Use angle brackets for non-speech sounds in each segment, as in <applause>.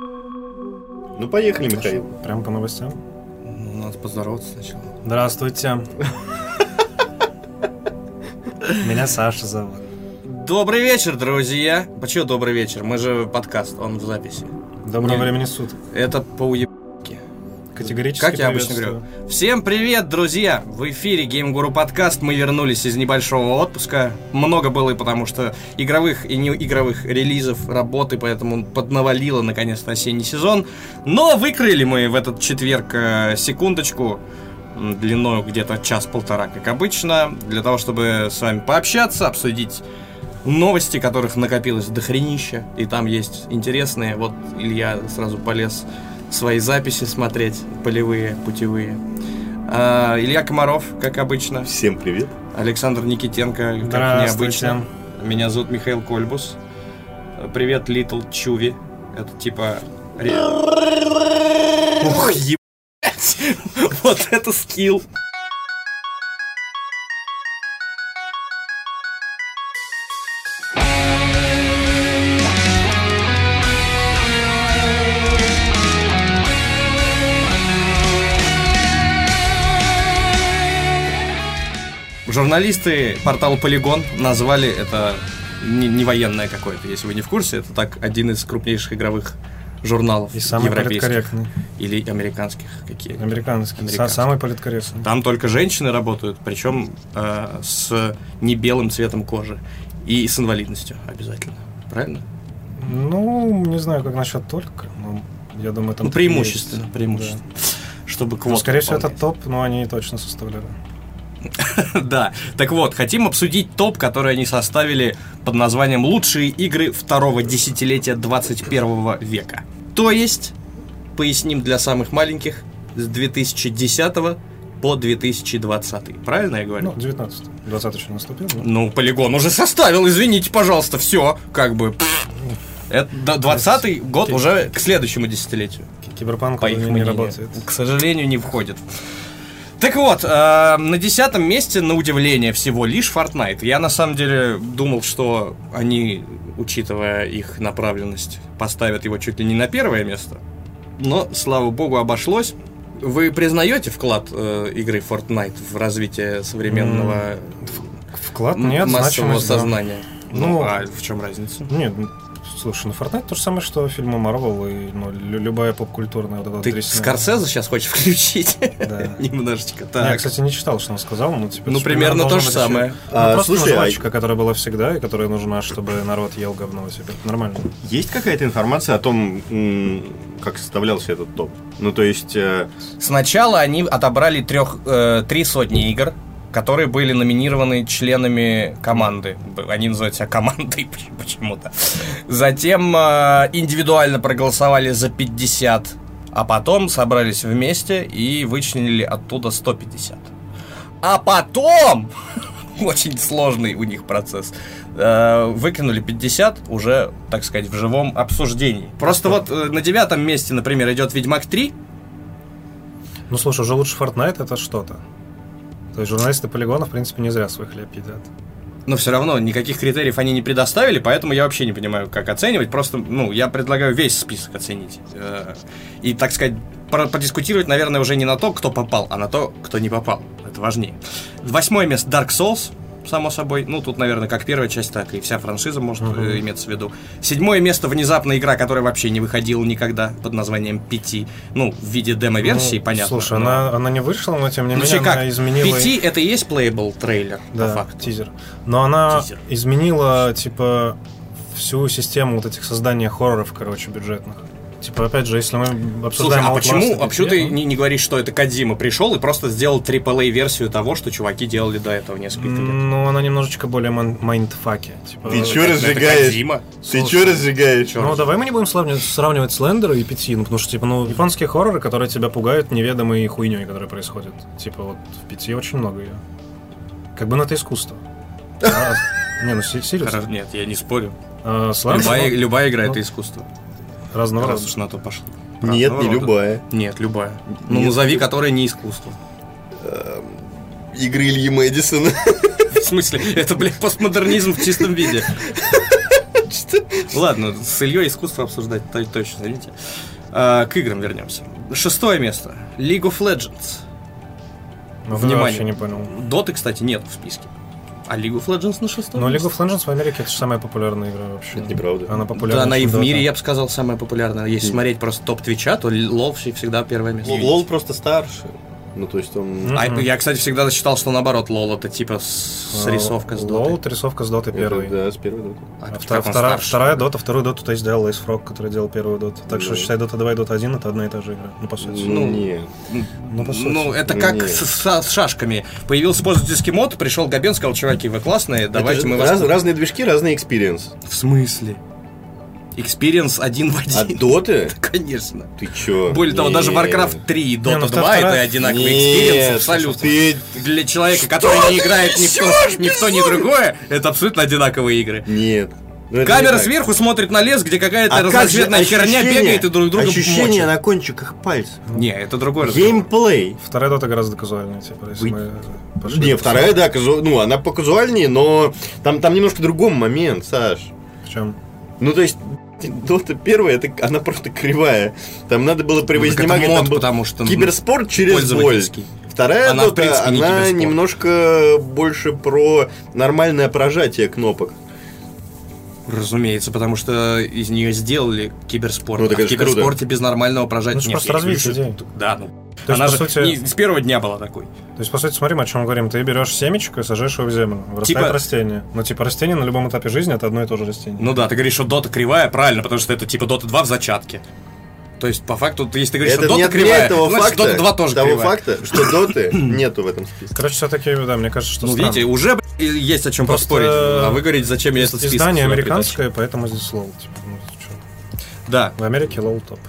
Ну, поехали, Михаил. Прям по новостям. Ну, надо поздороваться сначала. Здравствуйте. <laughs> Меня Саша зовут. Добрый вечер, друзья. Почему добрый вечер? Мы же подкаст, он в записи. Доброго Не- времени суток. Это по уеб... Категорически Как я обычно говорю. Всем привет, друзья! В эфире Game Guru подкаст. Мы вернулись из небольшого отпуска. Много было, потому что игровых и не игровых релизов, работы, поэтому поднавалило наконец-то осенний сезон. Но выкрыли мы в этот четверг э, секундочку длиной где-то час-полтора, как обычно, для того, чтобы с вами пообщаться, обсудить новости, которых накопилось до хренища, и там есть интересные. Вот Илья сразу полез свои записи смотреть, полевые, путевые. А, Илья Комаров, как обычно. Всем привет. Александр Никитенко, как необычно. Меня зовут Михаил Кольбус. Привет, Литл Чуви. Это типа... Ух, ебать! <laughs> Вот это скилл. Журналисты портала Полигон назвали это не, не военное какое-то, если вы не в курсе, это так один из крупнейших игровых журналов И самый европейских политкорректный. или американских какие. Американский. Са- Самый политкорректный. Там только женщины работают, причем э, с не белым цветом кожи и с инвалидностью обязательно, правильно? Ну, не знаю, как насчет только. но я думаю, там ну преимущественно, есть. преимущественно, чтобы Да. квоту. Ну, скорее всего, это топ, но они точно составляют. <laughs> Да, так вот, хотим обсудить топ, который они составили под названием «Лучшие игры второго десятилетия 21 века». То есть, поясним для самых маленьких, с 2010 по 2020. Правильно я говорю? Ну, 19 20 еще наступил. да? Ну, полигон уже составил, извините, пожалуйста, все, как бы. пф. Это 20 год уже к следующему десятилетию. Ки- Киберпанк По их не, работает. К сожалению, не входит. Так вот, э, на десятом месте, на удивление, всего лишь Fortnite. Я на самом деле думал, что они, учитывая их направленность, поставят его чуть ли не на первое место. Но, слава богу, обошлось. Вы признаете вклад э, игры Fortnite в развитие современного Вклад м- нет, массового значимость, да. сознания? Ну, Ну, а в чем разница? Нет, слушай, ну Fortnite то же самое, что фильмы Марвел и ну, лю- любая поп-культурная вот эта Ты дресня. Скорсезе сейчас хочешь <laughs> включить? Да. <laughs> Немножечко. Я, Так. кстати, не читал, что он сказал, но типа... Ну, примерно то же самое. А, ну, просто слушай, а- жвачка, которая была всегда и которая нужна, чтобы народ ел говно себе. Нормально. Есть какая-то информация о том, как составлялся этот топ? Ну, то есть, э, Сначала они отобрали трех, э, три сотни игр, которые были номинированы членами команды. Они называют себя командой поч- <laughs> почему-то. Затем э, индивидуально проголосовали за 50, а потом собрались вместе и вычленили оттуда 150. А потом, <laughs> очень сложный у них процесс, э, выкинули 50 уже, так сказать, в живом обсуждении. Просто вот э, на девятом месте, например, идет Ведьмак 3, Ну, слушай, уже лучше Fortnite это что-то. То есть журналисты полигона, в принципе, не зря свой хлеб едят. Но все равно никаких критериев они не предоставили, поэтому я вообще не понимаю, как оценивать. Просто, ну, я предлагаю весь список оценить. Э, И, так сказать, подискутировать, наверное, уже не на то, кто попал, а на то, кто не попал. Это важнее. Восьмое место Dark Souls, само собой. Ну, тут, наверное, как первая часть, так и вся франшиза может Мгм. э, иметься в виду. Седьмое место внезапная игра, которая вообще не выходила никогда под названием Пяти. Ну, в виде демо-версии, Ну, понятно. Слушай, но- она, она не вышла, но тем не Ну, менее как? она изменила... Пяти это и есть плейбл трейлер, Да, по факту. тизер. Но она Тизер. изменила, типа, всю систему вот этих создания хорроров, короче, бюджетных. Типа, опять же, если мы Слушай, обсуждаем а Outlast почему, а почему ты GTA, не, не говоришь, что это Кадзима пришел и просто сделал AAA-версию того, что чуваки делали до этого несколько лет? Ну, она немножечко более mind- mindfucky. Типа, Ты чё разжигаешь? Кодзима. Ты чё разжигаешь? Ну, давай мы не будем сравнивать, сравнивать Слендера и P.T., ну, потому что, типа, ну, японские хорроры, которые тебя пугают неведомой хуйней, которая происходит. Типа, вот в P.T. очень много ее. Как бы, ну, это искусство. <laughs> А, Не, ну, се- серьезно. Нет, я не спорю. А, Слендер, Любая, ну, любая игра ну, это искусство. Разного Раз уж на то пошло. Нет, не рода. любая. Нет, любая. Ну, Нет. назови, которая не искусство. Игры Ильи Мэдисона. <laughs> В смысле, это, блядь, постмодернизм в чистом виде. что... Ладно, с Ильей искусство обсуждать то- точно, извините. А, К играм вернемся. Шестое место. League of Legends. Ну, Внимание. вообще не понял. Доты, кстати, нет в списке. А League of Legends на шестом Но League месте? of Legends в Америке это же самая популярная игра вообще. Это неправда. Она Да, популярна. она и в мире, я бы сказал, самая популярная. Если смотреть просто топ Твича, то лол всегда первое место. Лол просто старше. Ну, то есть он... А я, кстати, всегда считал, что наоборот, лол это типа с, с А, рисовка с Лол, дотой. это рисовка с доты Это, первой. Да, с первой доты. А А он вторая, старше? вторая дота, вторую доту то есть сделал IceFrog, который делал первую доту. Так что Да. считай, дота 2 и дота 1 это одна и та же игра. Ну, по сути. Ну, нет. Ну, по сути. Ну, это как с, с- с шашками. Появился пользовательский мод, пришел Габен, сказал, чуваки, вы классные, давайте Это мы вас... раз- разные движки, разный experience. В смысле? Experience один в А один. доты? <laughs> Конечно. Ты чё? Более того, даже. Warcraft 3 и Dota ну, 2 вторая- это одинаковый experience абсолютно. ты- Для человека, который не играет ни в то, ни другое, это абсолютно одинаковые игры. Нет. Ну, это Камера не так. сверху смотрит на лес, где какая-то А как разноцветная херня ощущение- бегает и друг друга Ощущение мочит. на кончиках пальцев. Не, это другой разговор. Геймплей. Вторая дота гораздо казуальнее, типа, если Вы- мы пошли Не, вторая, да, казу- ну, она показуальнее, но там, там немножко другой момент, Саш. В чем? Ну, то есть, Дота первая, это, она просто кривая. Там надо было Ну, так это превознемогать, мод, потому что ну, киберспорт через боль. Вторая Она, Дота, принципе, не она киберспорт. немножко больше про нормальное прожатие кнопок. Разумеется, потому что из нее сделали киберспорт. Ну, а в ж круто. киберспорте без нормального прожатия Ну, это нет. просто развитие идеи. Да, ну. То есть, Она по же сути- не с первого дня была такой. То есть, по сути, смотри, мы о чем говорим. Ты берешь семечко и сажаешь его в землю. Вырастает Типа- растение. Но типа растение на любом этапе жизни это одно и то же растение. Ну да, ты говоришь, что дота кривая, правильно, потому что это типа дота 2 в зачатке. То есть, по факту, если ты говоришь, Это что не дота кривая, отменяет того значит, факта, дота 2 тоже того кривая. факта, что доты <clears throat> нету в этом списке. Короче, все-таки, да, мне кажется, что Ну, странно. видите, уже есть о чем Просто, поспорить. А вы говорите, зачем я этот список Издание американское, поэтому здесь лол. Типа, ну? Да, В Америке лол топ.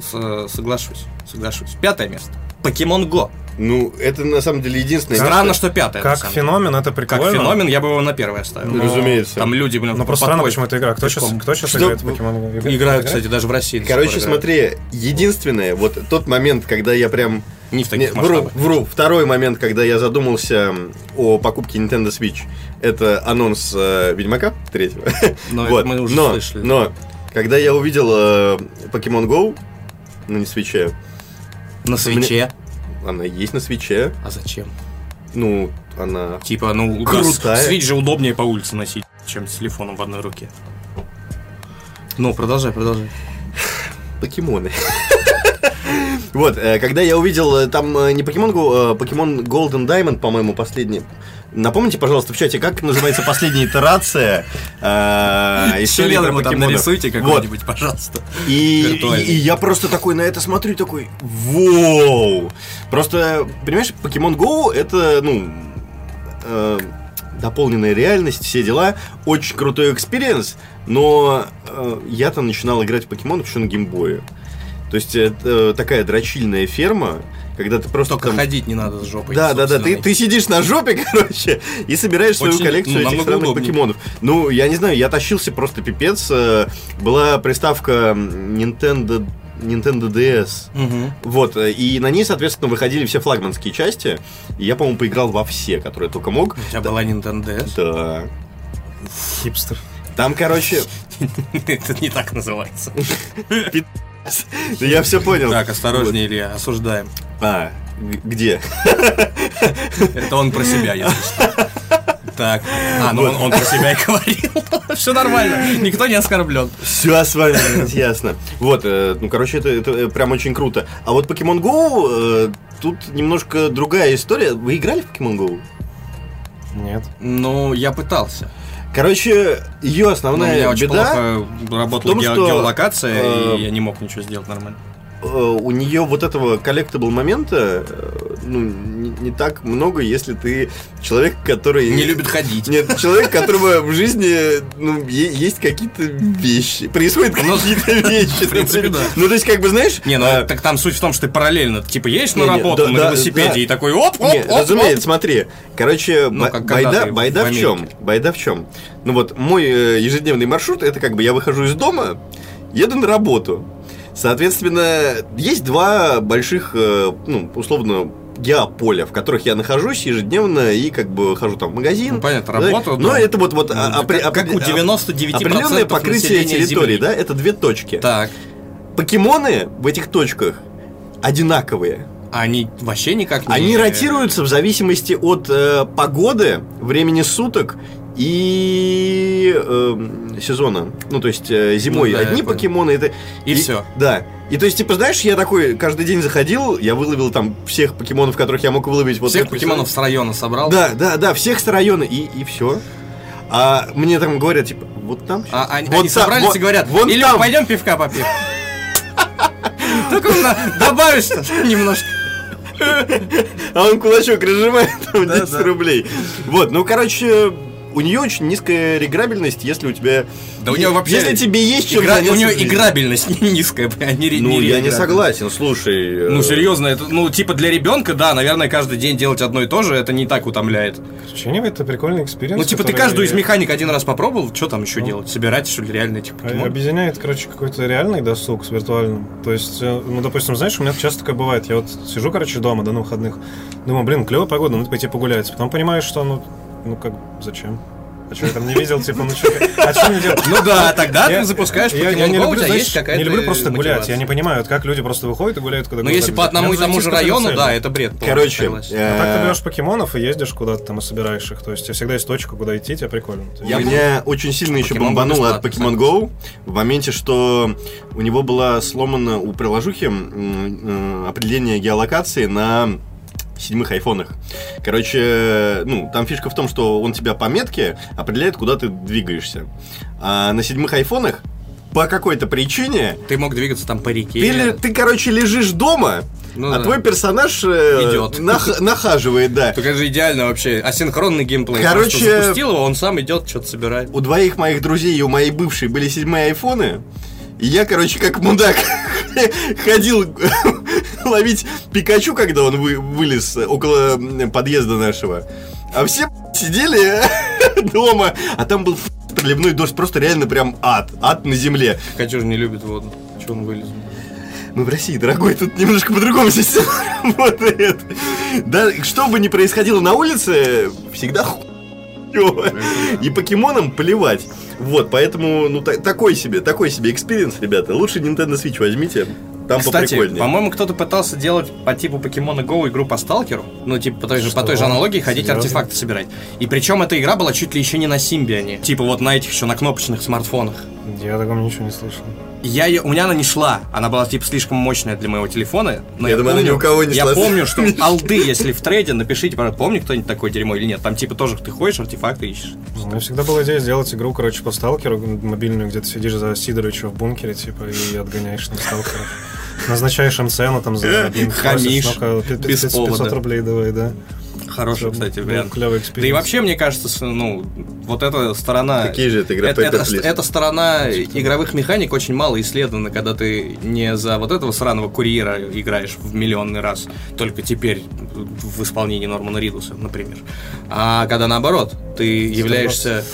с- соглашусь, соглашусь. Пятое место. Pokemon Go. Ну, это на самом деле единственное. Странно, место- что пятое. Как феномен это прикольно. Как феномен, я бы его на первое оставил. Ну, разумеется. Там люди, блин, Но просто странно, почему это игра. Кто сейчас, кто сейчас Что- играет в Покемон Go? Играют, кстати, даже в России. Короче, смотри, единственное, вот тот момент, когда я прям... Не в таких Не, вру, вру. Второй момент, когда я задумался о покупке Nintendo Switch, это анонс э, Ведьмака третьего. <laughs> Но это вот. мы уже но, слышали. но, когда я увидел э, Pokemon Go на не свече, На свече. она есть на свече, А зачем? ну, она... Типа, ну, Крутая. свич же удобнее по улице носить, чем с телефоном в одной руке. Ну, продолжай, продолжай. <sighs> покемоны. <laughs> Вот, э, когда я увидел э, там э, не а Pokemon Golden Diamond, по-моему, последний. Напомните, пожалуйста, в чате, как называется последняя итерация э, истории про ему там покемонов. нарисуйте Вот. какой-нибудь, пожалуйста. И, Виртуальный. и- и я просто такой на это смотрю, такой, воу! Просто, понимаешь, Pokemon Go это, ну, э, дополненная реальность, все дела, очень крутой experience, но э, я-то начинал играть в покемонов еще на геймбое. То есть это такая дрочильная ферма, когда ты просто Только там... ходить не надо с жопой. Да, да, да. Ты, ты сидишь на жопе, <laughs> короче, и собираешь свою Очень, коллекцию ну, этих странных удобнее. покемонов. Ну, я не знаю, я тащился просто пипец. Э, Была приставка Nintendo Nintendo DS. Мгм. Вот, э, и на ней, соответственно, выходили все флагманские части. И я, по-моему, поиграл во все, которые только мог. У тебя была Nintendo DS? Да. Хипстер. Там, короче, <laughs> Это не так называется. <laughs> <laughs> я все понял. Так, осторожнее, Илья, осуждаем. А, где? <laughs> Это он про себя, если что. Так. А, ну он, он про себя и говорил. <laughs> Все нормально. Никто не оскорблен. Все с вами ясно. Вот, э, ну, короче, это, это э, прям очень круто. А вот Pokemon Go, э, тут немножко другая история. Вы играли в Pokemon Go? Нет. Ну, я пытался. Короче, ее Но у основная меня очень беда, плохо работала том, ге- что, геолокация, э, и я не мог ничего сделать нормально. Э, у нее вот этого collectable момента, э, ну, не, не так много, если ты человек, который... Не любит ходить. Нет, человек, которого в жизни ну, есть какие-то вещи. Происходят Ну, какие-то вещи. в принципе, да. Ну, то есть, как бы, знаешь... Не, ну а, так там суть в том, что ты параллельно, типа, едешь на работу на велосипеде и такой оп, оп, разумеется, смотри. Короче, Ну, байда, в чем? Байда в чем? Ну вот, мой э, ежедневный маршрут, это как бы я выхожу из дома, еду на работу. Соответственно, есть два больших, э, ну, условно, геополя, в которых я нахожусь ежедневно и как бы хожу там в магазин. Ну, понятно, да. работу, Но да. это вот, вот Ну, а- апре- как- как у апре- 99% определенное покрытие территории, Земли. да, это две точки. Так. Покемоны в этих точках одинаковые. Они вообще никак не... Они ротируются в зависимости от э, погоды, времени суток и эм, сезона. Ну, то есть э, зимой Ну да, одни покемоны, это... И всё. Да. И то есть, типа, знаешь, я такой каждый день заходил, я выловил там всех покемонов, которых я мог выловить. Вот Всех эту- покемонов с района собрал. Да, да, да, всех с района, и, и все. А мне там говорят, типа, вот там. А они, Вот они там, собрались вот- и говорят, вон или там. пойдем пивка попьем. <laughs> Только добавишь немножко. А он кулачок разжимает, там Да, 10 да. рублей. Вот, ну, короче, у нее очень низкая реиграбельность, если у тебя... Да у неё вообще Если тебе есть чем Игра- у нее играбельность <laughs> низкая, а не ре- Ну, я не согласен, слушай. э, Ну, серьезно, это, ну, типа для ребенка, да, наверное, каждый день делать одно и то же, это не так утомляет. Короче, это прикольный experience. Ну, типа, ты каждую из механик один раз попробовал, что там еще делать? Собирать, что ли, реально этих а- покемонов? Объединяет, короче, какой-то реальный досуг с виртуальным. То есть, э, ну, допустим, знаешь, у меня часто такое бывает. Я вот сижу, короче, дома, да, на выходных. Думаю, блин, клевая погода, надо пойти погулять. Потом понимаешь, что, ну, ну как, зачем? А что, я там не видел, типа, ну что, а что мне делать? Ну да, тогда Я- ты запускаешь я, я не люблю, тебя знаешь, есть какая-то не люблю просто гулять. мотивация. Я не понимаю, вот как люди просто выходят и гуляют куда Ну, если по одному и тому же району, да, это бред. Короче, А так ты берешь покемонов и ездишь куда-то там и собираешь их. То есть, у тебя всегда есть точка, куда идти, тебе прикольно. Я меня очень сильно еще бомбануло от Pokemon Go в моменте, что у него была сломана у приложухи э, определение геолокации на седьмых айфонах. Короче, ну, там фишка в том, что он тебя по метке определяет, куда ты двигаешься. А на седьмых айфонах по какой-то причине Ты мог двигаться там по реке. ты, ты, короче, лежишь дома, Ну а да. твой персонаж э, Идёт. нах- нахаживает, да. Это же идеально вообще. Асинхронный геймплей. Короче- Просто запустил его, он сам идет, что-то собирает. у двоих моих друзей и у моей бывшей были седьмые айфоны. И я, короче, как мудак <laughs> ходил <laughs> ловить Пикачу, когда он вы- вылез около подъезда нашего. А все <laughs> сидели дома, а там был проливной дождь, просто реально прям ад, ад на земле. Пикачу же не любит воду. Че он вылез? Мы в России, дорогой, тут немножко по-другому система работает. Да, что бы ни происходило на улице, всегда хуёво. И покемонам плевать. Вот, поэтому, ну, та- такой себе, такой себе experience, ребята. Лучше Nintendo Switch возьмите, там Кстати, поприкольнее. по-моему, кто-то пытался делать по типу Pokemon Go игру по сталкеру. Ну, типа, по той же, по той же аналогии ходить Серьезно? артефакты собирать. И причем эта игра была чуть ли еще не на Symbian е. Типа вот на этих еще на кнопочных смартфонах. Я о таком ничего не слышал. Я ее, у меня она не шла, она была типа слишком мощная для моего телефона. Но Я думаю, она ни у кого не Я шла. помню, что <laughs> олды, если в треде, напишите, пожалуйста, помню кто-нибудь такое дерьмо или нет. Там типа тоже ты ходишь, артефакты ищешь. У меня всегда была идея сделать игру, короче, по сталкеру мобильную, где ты сидишь за Сидоровича в бункере, типа, и отгоняешь там сталкеров. Назначаешь им цену там за <laughs> один Хамишь. просишь, ну-ка, пи- Без 500 повода. рублей давай, да. Хороший, кстати, вариант. клевый Да и вообще, мне кажется, ну, вот эта сторона... Какие же это игра это, это- эта сторона игровых механик очень мало исследована, когда ты не за вот этого сраного курьера играешь в миллионный раз, только теперь в исполнении Нормана Ридуса, например. А когда наоборот, ты являешься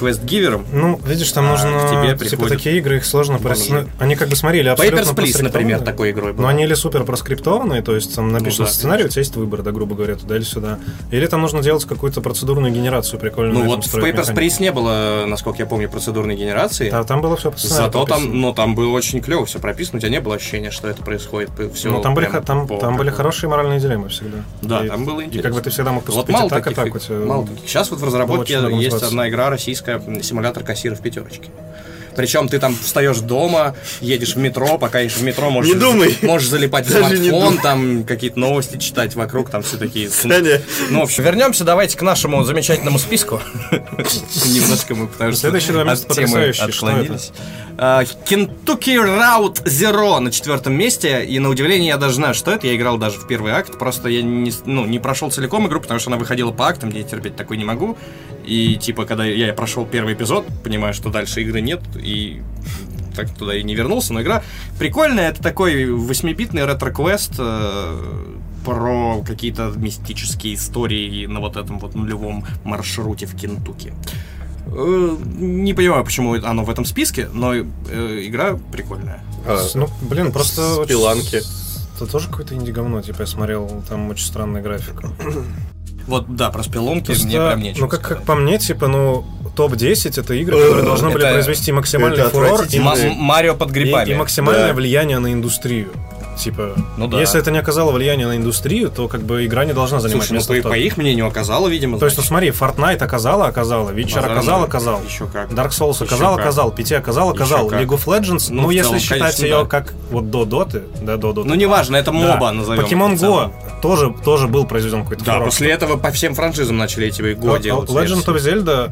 квест-гивером, Ну, видишь, там А, нужно, к тебе типа, такие игры, их сложно ну, Они как бы смотрели абсолютно Papers, Please, например, такой игрой был. Но они или супер проскриптованные, то есть там написан Ну да, сценарий, у тебя есть выбор, да, грубо говоря, туда или сюда. Или там нужно делать какую-то процедурную генерацию прикольную. Ну вот в Papers. Please не было, насколько я помню, процедурной генерации. Да, там было все по Зато там, прописано. ну, там было очень клево все прописано, у тебя не было ощущения, что это происходит. Все Ну, там были, там, там были хорошие моральные дилеммы всегда. Да, И- там было И интересно. как бы ты всегда мог Вот поступить мало и так, и таких, так. У тебя мало таких. Сейчас вот в разработке есть одна игра российская, м, симулятор кассира в пятерочке. Причем ты там встаешь дома, едешь в метро, пока едешь в метро, можешь, Не думай. можешь залипать в смартфон, там какие-то новости читать вокруг, там все такие. Саня, Ну, в общем, вернемся давайте к нашему замечательному списку. Немножко мы, потому что темы потрясающие. Что отклонились. Kentucky Route Zero на четвертом месте. И на удивление я даже знаю, что это. Я играл даже в первый акт. Просто я не, ну, не прошел целиком игру, потому что она выходила по актам, где я терпеть такой не могу. И типа, когда я прошел первый эпизод, понимаю, что дальше игры нет, и так туда и не вернулся. Но игра прикольная. Это такой восьмибитный ретро-квест э, про какие-то мистические истории на вот этом вот нулевом маршруте в Кентукки. Э, Не понимаю, почему оно в этом списке, но э, игра прикольная. а, Ну, блин, просто... спиланки. это тоже какое-то инди-говно, типа я смотрел, там очень странная графика. <clears throat> Вот, да, про спелунки Просто, мне прям нечего ну, как, как по мне, типа, ну, топ-10 это игры, которые Э, должны были это- произвести максимальный фурор и, Марио под и- грибами. и максимальное Да. влияние на индустрию. Типа, Ну да. если это не оказало влияния на индустрию, то как бы игра не должна занимать Слушай, ну место по, в топе. по их мнению оказала, видимо. То есть, ну смотри, Fortnite оказала, оказала, Witcher Базар оказал, оказал. Еще как. Dark Souls Еще оказал, как. оказал, PT оказал, Еще оказал. League of Legends, Ну, ну, если целом, считать конечно, ее да. как вот до доты, да, до доты. Ну, неважно, это Да. моба, назовем. Pokemon. Go тоже, тоже был произведен какой-то Да, фурор. после этого по всем франшизам начали эти Go делать. Legend of. Zelda,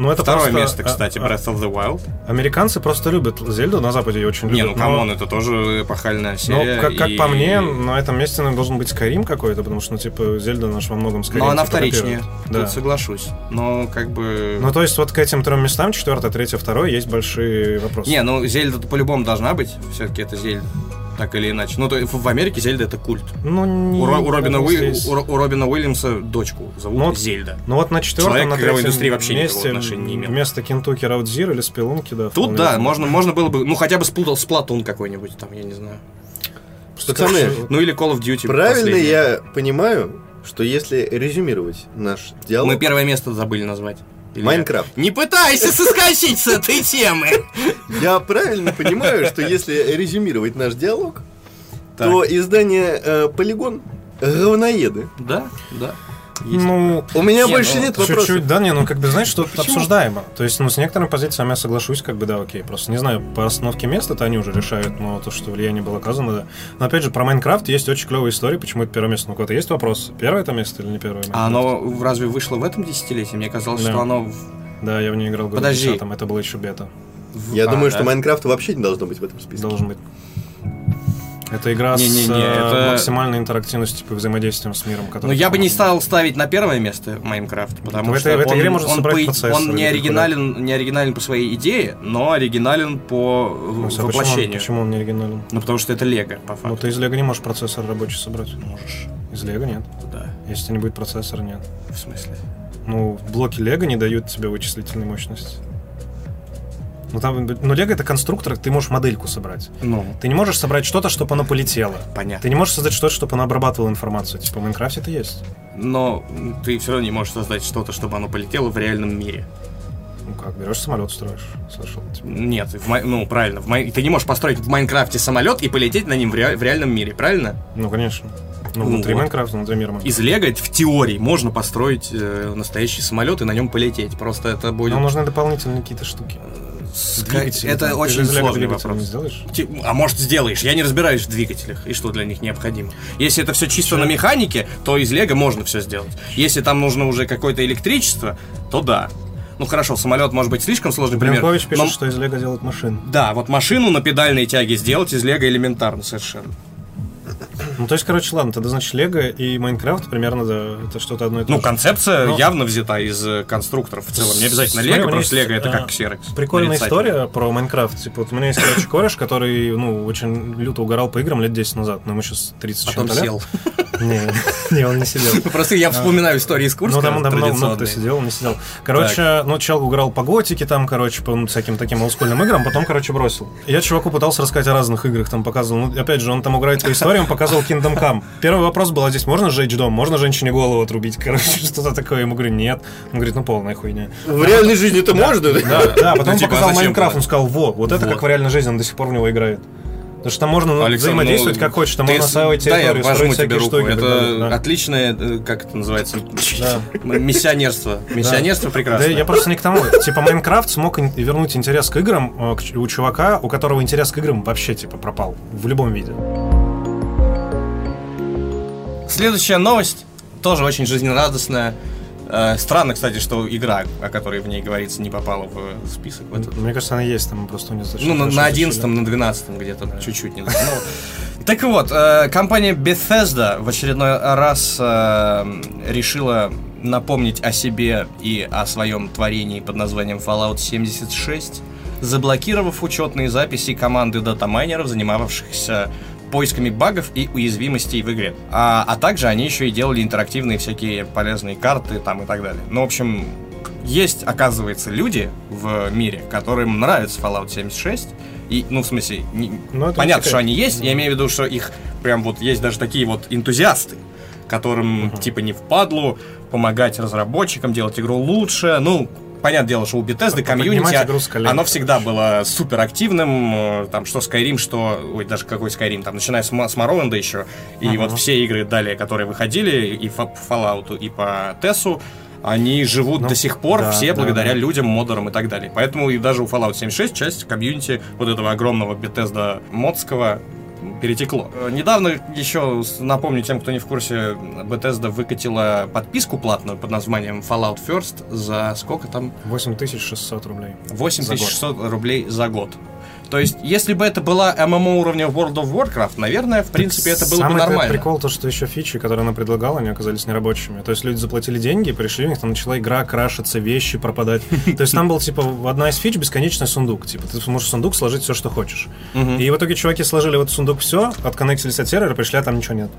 ну это Второе просто, место, кстати, а, а, Breath of the Wild. Американцы просто любят Зельду, на Западе ее очень Не, ну любят. но- come on, это тоже эпохальная Ну, серия. как, как и- по мне, на этом месте наверное, должен быть Skyrim какой-то, потому что, ну, типа, Зельда наш во многом Skyrim. Но она типа, вторичнее. копирует. Да. Тут соглашусь. Но как бы... Ну, то есть, вот к этим трем местам, четвертое, третье, второе, есть большие вопросы. Не, ну Зельда по-любому должна быть. Все-таки это Зельда. Так или иначе. Ну, то есть в Америке Зельда это культ. ну, не, У, у Робина Уи- у у Робина Уильямса дочку зовут Ну, вот- Зельда. Ну вот на четвертом, Человек на третьем индустрии вообще никакого месте отношения не имел. вместо Кентуки Zero или Спелунки, да. Тут да, возможно. можно, можно было бы, ну хотя бы сплутал Сплатун какой-нибудь там, я не знаю. Просто Пацаны, Ну или Call of Duty. Правильно последний. я понимаю, что если резюмировать наш диалог... Мы первое место забыли назвать. Или Майнкрафт. Не пытайся соскочить с этой темы! Я правильно понимаю, что если резюмировать наш диалог, Так. то издание э, Полигон говноеды. Да, да. Есть. Ну, У меня Не, больше ну, нет вопросов. Чуть-чуть, да, не, ну как бы, знаешь, что Почему? обсуждаемо. То есть, ну, с некоторыми позициями я соглашусь, как бы, да, окей. Просто не знаю, по расстановке мест это они уже решают, но то, что влияние было оказано, да. Но опять же, про Майнкрафт есть очень клевая история, почему это первое место. Ну, кого-то есть вопрос? Первое это место или не первое? А Майнкрафт? оно разве вышло в этом десятилетии? Мне казалось, Да. что оно... в- Да, я в нее играл в году Подожди. 10 это было еще бета. в- Я А, думаю, да? что Майнкрафта вообще не должно быть в этом списке. Должен быть. Это игра Не-не-не, с э, это- максимальной интерактивностью, типа, взаимодействием с миром. который Ну, я бы не стал ставить на первое место Майнкрафт, потому В что этой- в этой он, игре можно он, собрать по он не оригинален, не оригинален по своей идее, но оригинален по Ну, а почему он- воплощению. Почему он не оригинален? Ну, потому что это Лего, по Ну, факту. ты из Лего не можешь процессор рабочий собрать. можешь. Из Лего нет. Да, Если не будет процессора, нет. в смысле. Ну, блоки Лего не дают тебе вычислительной мощности. Ну, там, ну, Лего это конструктор, ты можешь модельку собрать. Ну, Ты не можешь собрать что-то, чтобы оно полетело. понятно. Ты не можешь создать что-то, чтобы оно обрабатывало информацию. Типа в Майнкрафте это есть. Но ты все равно не можешь создать что-то, чтобы оно полетело в реальном мире. Ну как, берешь самолет, строишь. Слышал. Типа. Нет, в Май- ну правильно, в Май- ты не можешь построить в Майнкрафте самолет и полететь на ним в, ре- в реальном мире, правильно? Ну, конечно. Ну, Ну внутри вот. Майнкрафта, внутри мира Майнкрафта. Из Лего в теории можно построить э, настоящий самолет и на нем полететь. Просто это будет. Нам нужны дополнительные какие-то штуки. Двигатели, это. Ты очень Лего сложный двигатели не вопрос. сделаешь? Ти- А может сделаешь? Я не разбираюсь в двигателях и что для них необходимо. Если это все чисто на механике, то из Лего можно все сделать. Если там нужно уже какое-то электричество, то да. Ну хорошо, самолет может быть слишком сложный пример. Блинкович пишет, но- что из Лего делают машины. Да, вот машину на педальной тяге сделать из Лего элементарно совершенно. Ну, то есть, короче, ладно, тогда, значит, Лего и Майнкрафт примерно, да, это что-то одно и то Ну, же. концепция Ну, явно взята из э, конструкторов в целом. Не обязательно Лего, просто есть, Лего это а, как ксерокс. Прикольная история про Майнкрафт. Типа, вот у меня есть, короче, кореш, который, ну, очень люто угорал по играм лет 10 назад, но ему сейчас 30 с Потом чем-то сел. <laughs> Не, <laughs> не, он не сидел. Просто я вспоминаю истории из Курска Ну, там, там много, кто сидел, он не сидел. Короче, ну, чел играл по готике, там, короче, по ну, всяким таким олдскульным играм, потом, короче, бросил. Я чуваку пытался рассказать о разных играх, там, показывал. Ну, опять же, он там играет по <laughs> историям, показывал Kingdom Come. Первый вопрос был, а здесь можно сжечь дом? Можно женщине голову отрубить? <laughs> Короче, что-то такое. Я ему говорю, нет. Он говорит, ну, полная хуйня. В реальной жизни это можно? Да, да, <laughs> потом Ну, типа, а показал Майнкрафт, он сказал, во, вот это как в реальной жизни, он до сих пор в него играет. Потому что там можно ну, Александр, взаимодействовать ну, как хочешь, там ты можно осваивать Да, я территорию, строить тебе всякие руку. штуки. Это далее, да. отличное, э, как это называется? Да. Миссионерство. Миссионерство Да, прекрасно. я просто не к тому. Типа, Майнкрафт смог вернуть интерес к играм э, у чувака, у которого интерес к играм вообще, типа, пропал. В любом виде. Следующая новость тоже очень жизнерадостная. Э, Странно, кстати, что игра, о которой в ней говорится, не попала в список. в этот. Мне кажется, она есть, там просто не Ну, на, на 11 на 12 где-то, чуть-чуть не дотянула. Так вот, э, компания Bethesda в очередной раз э, решила напомнить о себе и о своем творении под названием Fallout 76, заблокировав учетные записи команды датамайнеров, занимавшихся поисками багов и уязвимостей в игре. А, а также они еще и делали интерактивные всякие полезные карты там и так далее. Ну, в общем, есть, оказывается, люди в мире, которым нравится Fallout 76, И, ну, в смысле, не- Ну, понятно, что они есть. Я имею в виду, что их прям вот есть даже такие вот энтузиасты, которым типа не впадлу помогать разработчикам делать игру лучше. Ну, понятное дело, что у Bethesda комьюнити, колен. оно всегда было супер активным, э, там, что Skyrim, что, ой, даже какой Skyrim, там, начиная с, с еще, и вот все игры далее, которые выходили, и по Fallout, и по Тессу, они живут Ну, до сих пор да, все да, благодаря да. людям, модерам и так далее. Поэтому и даже у Fallout 76 часть комьюнити вот этого огромного Bethesda модского перетекло. Э, Недавно еще, напомню тем, кто не в курсе, Bethesda выкатила подписку платную под названием Fallout First за сколько там? 8600 рублей. 8600 рублей за год. То есть, если бы это была ММО уровня World of Warcraft, наверное, в принципе, это было бы Самый нормально. прикол то, что еще фичи, которые она предлагала, они оказались нерабочими. То есть люди заплатили деньги, пришли, у них там начала игра крашиться, вещи пропадать. <laughs> То есть там был, типа, одна из фич бесконечный сундук. Типа, ты можешь в сундук сложить все, что хочешь. И в итоге чуваки сложили в этот сундук все, отконнектились от сервера, пришли, а там ничего нет.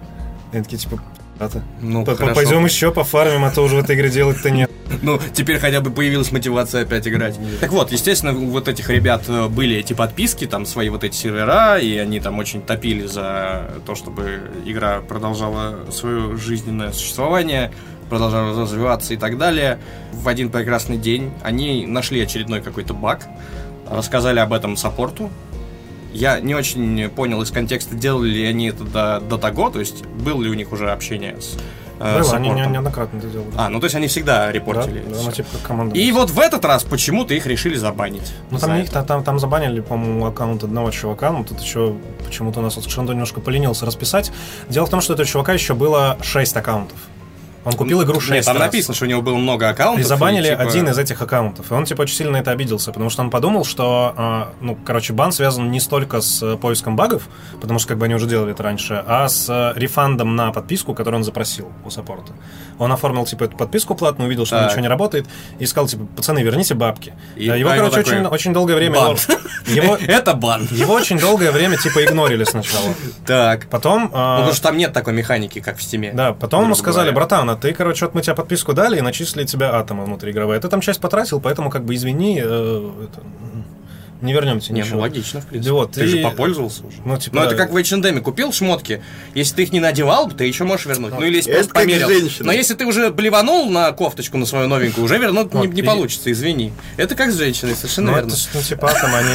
И они такие, типа, «А-то, Ну, пойдем еще пофармим, а то уже в этой игре делать-то нет. <laughs> Ну, теперь хотя бы появилась мотивация опять играть. Так вот, естественно, вот этих ребят э, были эти подписки, там свои вот эти сервера, и они там очень топили за то, чтобы игра продолжала свое жизненное существование, продолжала развиваться и так далее. В один прекрасный день они нашли очередной какой-то баг, рассказали об этом саппорту. Я не очень понял из контекста, делали ли они это до, до того, то есть было ли у них уже общение с Было, они не- саппортом. неоднократно это делали. А, ну то есть они всегда Да, репортили. да, ну, типа, команда. И вот в этот раз почему-то их решили забанить. Ну там, их, там, там забанили, по-моему, аккаунт одного чувака, но тут еще почему-то у нас вот Шандо немножко поленился расписать. Дело в том, что у этого чувака еще было 6 аккаунтов. Он купил игру 6 Нет, там раз. написано, что у него было много аккаунтов. И забанили типа, один из этих аккаунтов. И он, типа, очень сильно это обиделся, потому что он подумал, что, а, ну, короче, бан связан не столько с э, поиском багов, потому что, как бы, они уже делали это раньше, а с э, рефандом на подписку, которую он запросил у саппорта. Он оформил, типа, эту подписку платную, увидел, что Так. ничего не работает, и сказал, типа, пацаны, верните бабки. И- Э, Его, а его короче, такой, очень, очень долгое время... «Бан». Его, <laughs> Это бан. его очень долгое время, типа, игнорили сначала. Так. Потом... а, Ну, потому что там нет такой механики, как в стиме. да, потом ему сказали, братан, а ты, короче, вот мы тебе подписку дали и начислили тебе атомы внутриигровые. Ты там часть потратил, поэтому, как бы, извини, э, это, не вернем тебе Не, ну логично, в принципе. Да вот, ты и- же попользовался уже. Ну, типа, Ну, это да. как в H&M. Купил шмотки, если ты их не надевал, ты еще можешь вернуть. Ну, или если Это просто как померил. женщина. Но если ты уже блеванул на кофточку на свою новенькую, уже вернуть не, Вот, не и- получится, извини. Это как с женщиной, совершенно Ну, верно. это, ну, типа, атом, они,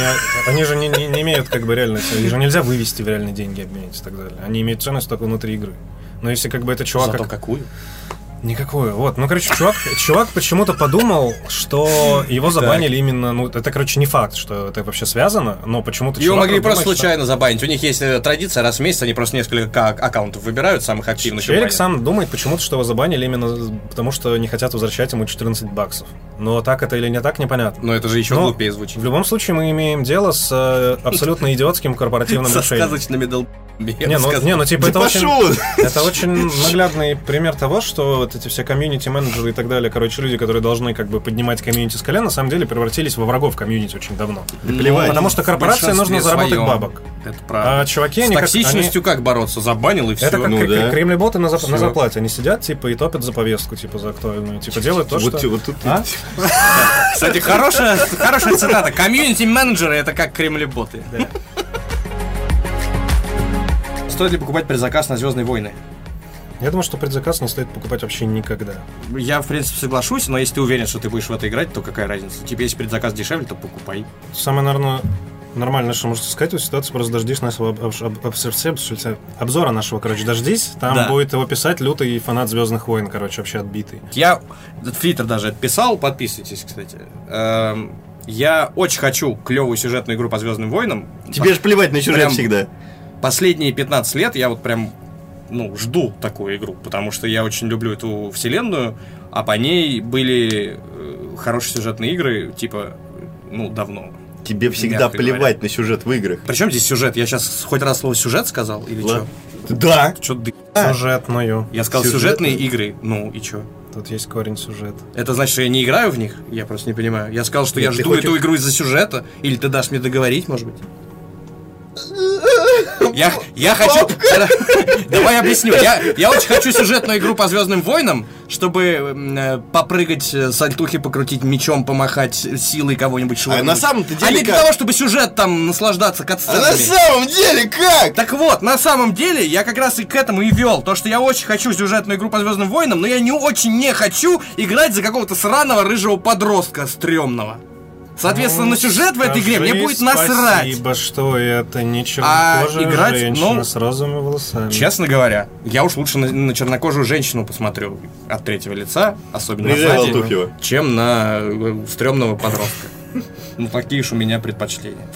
они же не, не- не имеют, как бы, реально, их же нельзя вывести в реальные деньги, обменять и так далее. Они имеют ценность только внутри игры. Но если, как бы, это чувак... Зато как- какую? Никакую. Вот. Ну, короче, чувак, чувак почему-то подумал, что его забанили именно... Ну, это, короче, не факт, что это вообще связано, но почему-то Его могли просто думает, что- случайно забанить. У них есть э, традиция, раз в месяц они просто несколько ка- аккаунтов выбирают, самых активных. Челик сам думает почему-то, что его забанили именно потому, что не хотят возвращать ему 14 баксов. Но так это или не так, непонятно. Но это же еще Но глупее звучит. В любом случае мы имеем дело с э, <laughs> абсолютно идиотским корпоративным Со решением. сказочными Не, ну, не, ну типа это Да очень, пошел он! это очень наглядный пример того, что вот эти все комьюнити-менеджеры и так далее, короче, люди, которые должны как бы поднимать комьюнити с колен, на самом деле превратились во врагов комьюнити очень давно. плевать. Потому что корпорации нужно заработать бабок. Это правда. А чуваки, С они как- токсичностью как бороться? Забанил и все. Это как Ну да. кремлеботы на, зап- на зарплате. Они сидят, типа, и топят за повестку, типа, за актуальную. Типа, делают то, Вот, что... вот тут А? Кстати, хорошая, хорошая цитата. Комьюнити-менеджеры это как кремлеботы. Стоит ли покупать предзаказ на Звездные войны? Я думаю, что предзаказ не стоит покупать вообще никогда. Я, в принципе, соглашусь, но если ты уверен, что ты будешь в это играть, то какая разница? Тебе, если предзаказ дешевле, то покупай. Самое, наверное, нормальное, что можете сказать в этой ситуации, просто дождись нашего об- об- об- об- обзора нашего, короче, дождись. Там Да. будет его писать лютый фанат Звездных войн, короче, вообще отбитый. Я в Твиттер даже отписал, подписывайтесь, кстати. Эм, Я очень хочу клевую сюжетную игру по Звездным войнам. Тебе же плевать на сюжет Прям- всегда. Последние 15 лет я вот прям ну, жду такую игру, потому что я очень люблю эту вселенную, а по ней были э, хорошие сюжетные игры, типа, ну, давно. Тебе всегда плевать на сюжет в играх. Причем здесь сюжет? Я сейчас хоть раз слово сюжет сказал или что? Да. Что ты? Сюжетную. Я сказал Сюжетную. сюжетные игры, ну и что? Тут есть корень сюжет. Это значит, что я не играю в них? Я просто не понимаю. Я сказал, что Нет, я жду хочешь- эту игру из-за сюжета, или ты дашь мне договорить, может быть? Я, я хочу... Давай объясню. Я, я очень хочу сюжетную игру по Звездным войнам, чтобы э, попрыгать, э, сальтухи покрутить, мечом помахать, силой кого-нибудь швырнуть. А на самом-то деле А не для того, чтобы сюжет там наслаждаться А катсценами. на самом деле как? Так вот, на самом деле, я как раз и к этому и вел. То, что я очень хочу сюжетную игру по Звездным войнам, но я не очень не хочу играть за какого-то сраного рыжего подростка стрёмного. Соответственно, Ну, на сюжет в этой игре мне будет насрать. Спасибо, что это не А чернокожая играть, женщина ну, с розовыми волосами. Честно говоря, я уж лучше на, на чернокожую женщину посмотрю от третьего лица, особенно Нельзя сзади, чем на э, стрёмного подростка. Ну, такие уж у меня предпочтения.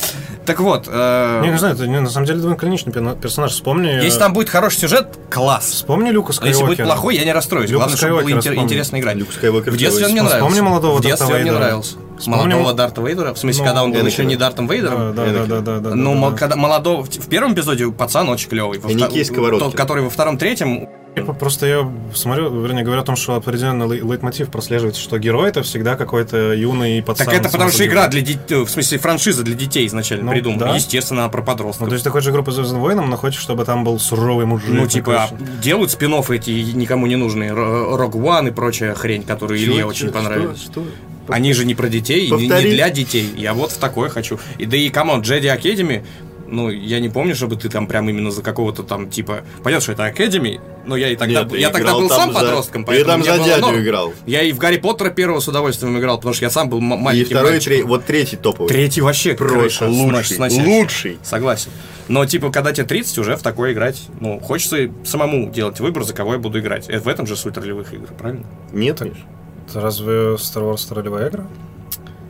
Так вот, э, Не, не знаю, это не- на самом деле довольно клиничный пер- персонаж. Вспомни... если там будет хороший сюжет, класс. Вспомни Люка Но если будет Скайуокера. плохой, я не расстроюсь. Люка Главное, чтобы было Скайуокера интер- вспомни. интересно играть. Люк Скайуокер В детстве он мне Ну, нравился. вспомни молодого В детстве он мне нравился. Вспомни Молодого мол- Дарта Вейдера? В смысле, Ну, когда он был еще не Дартом Да, Вейдером? да, да, да, да, да. Ну, да, мол- да. когда молодого... В первом эпизоде пацан очень клевый. Во И втор-. Тот, который во втором, третьем... Типа, Просто я смотрю, вернее, говорю о том, что определенный лей- лейтмотив прослеживается, что герой это всегда какой-то юный пацан. Так это потому что игра для детей... В смысле, франшиза для детей изначально Ну, придумана. да. Естественно, она про подростков. Ну, то есть такой же игру по Звездным войнам, но хочешь, чтобы там был суровый мужик. Ну, типа, такой, делают спин эти никому не нужные, Rogue One и прочая хрень, которую? Илье очень Что? понравилась. Что? Они же не про детей, и не- Повтори. для детей. Я вот в такое хочу. И да и, come on, Jedi Academy, ну, я не помню, чтобы ты там прям именно за какого-то там, типа, понятно, что это Академи, но я и тогда, Нет, я тогда был там сам за- подростком, Ты поэтому там мне за дядю норм. играл. Я и в Гарри Поттера первого с удовольствием играл, потому что я сам был м- И второй, третий, вот третий топовый. Третий вообще Просто крыша, лучший, сносящий. лучший. Согласен. Но, типа, когда тебе 30, уже в такое играть, ну, хочется самому делать выбор, за кого я буду играть. Это в этом же суть ролевых игр, правильно? Нет, Миш? Это разве Star Wars ролевая игра?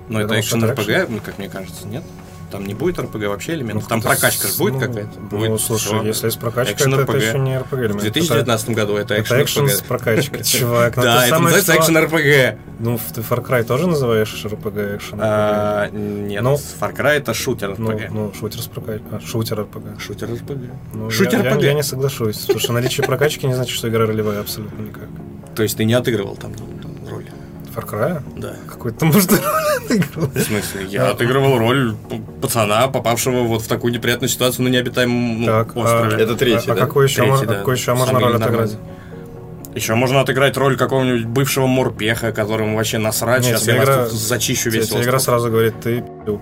Я это экшен это ну, как мне кажется, нет? Там не будет РПГ вообще элементов. Там это прокачка же будет ну, какая-то? Ну, Будет. слушай, Всё. если есть прокачка, Экшен это, это RPG. еще не RPG В элемент. 2019 году это Это, экшен это экшен с прокачкой, <laughs> чувак. ну, Да, это называется экшен РПГ. Ну, ты Far Cry тоже называешь RPG экшен А, Нет, Ну, Far Cry это шутер Ну, РПГ. ну, шутер с прокачкой. А, шутер RPG. Шутер. Ну, Шутер RPG. я не соглашусь, потому что наличие прокачки не значит, что игра ролевая абсолютно никак. То есть ты не отыгрывал там? Far Cry? Да. Какой ты может отыгрывал? В смысле? Я отыгрывал роль пацана, попавшего вот в такую неприятную ситуацию на необитаемом ну, Так, острове. а- Это третий, а, да? а какой еще, Третий, да. какой еще можно роль отыграть? Еще можно отыграть роль какого-нибудь бывшего морпеха, которому вообще насрать. Нет, Сейчас я игра- зачищу весь тебе игра остров. сразу говорит, ты пи***юк.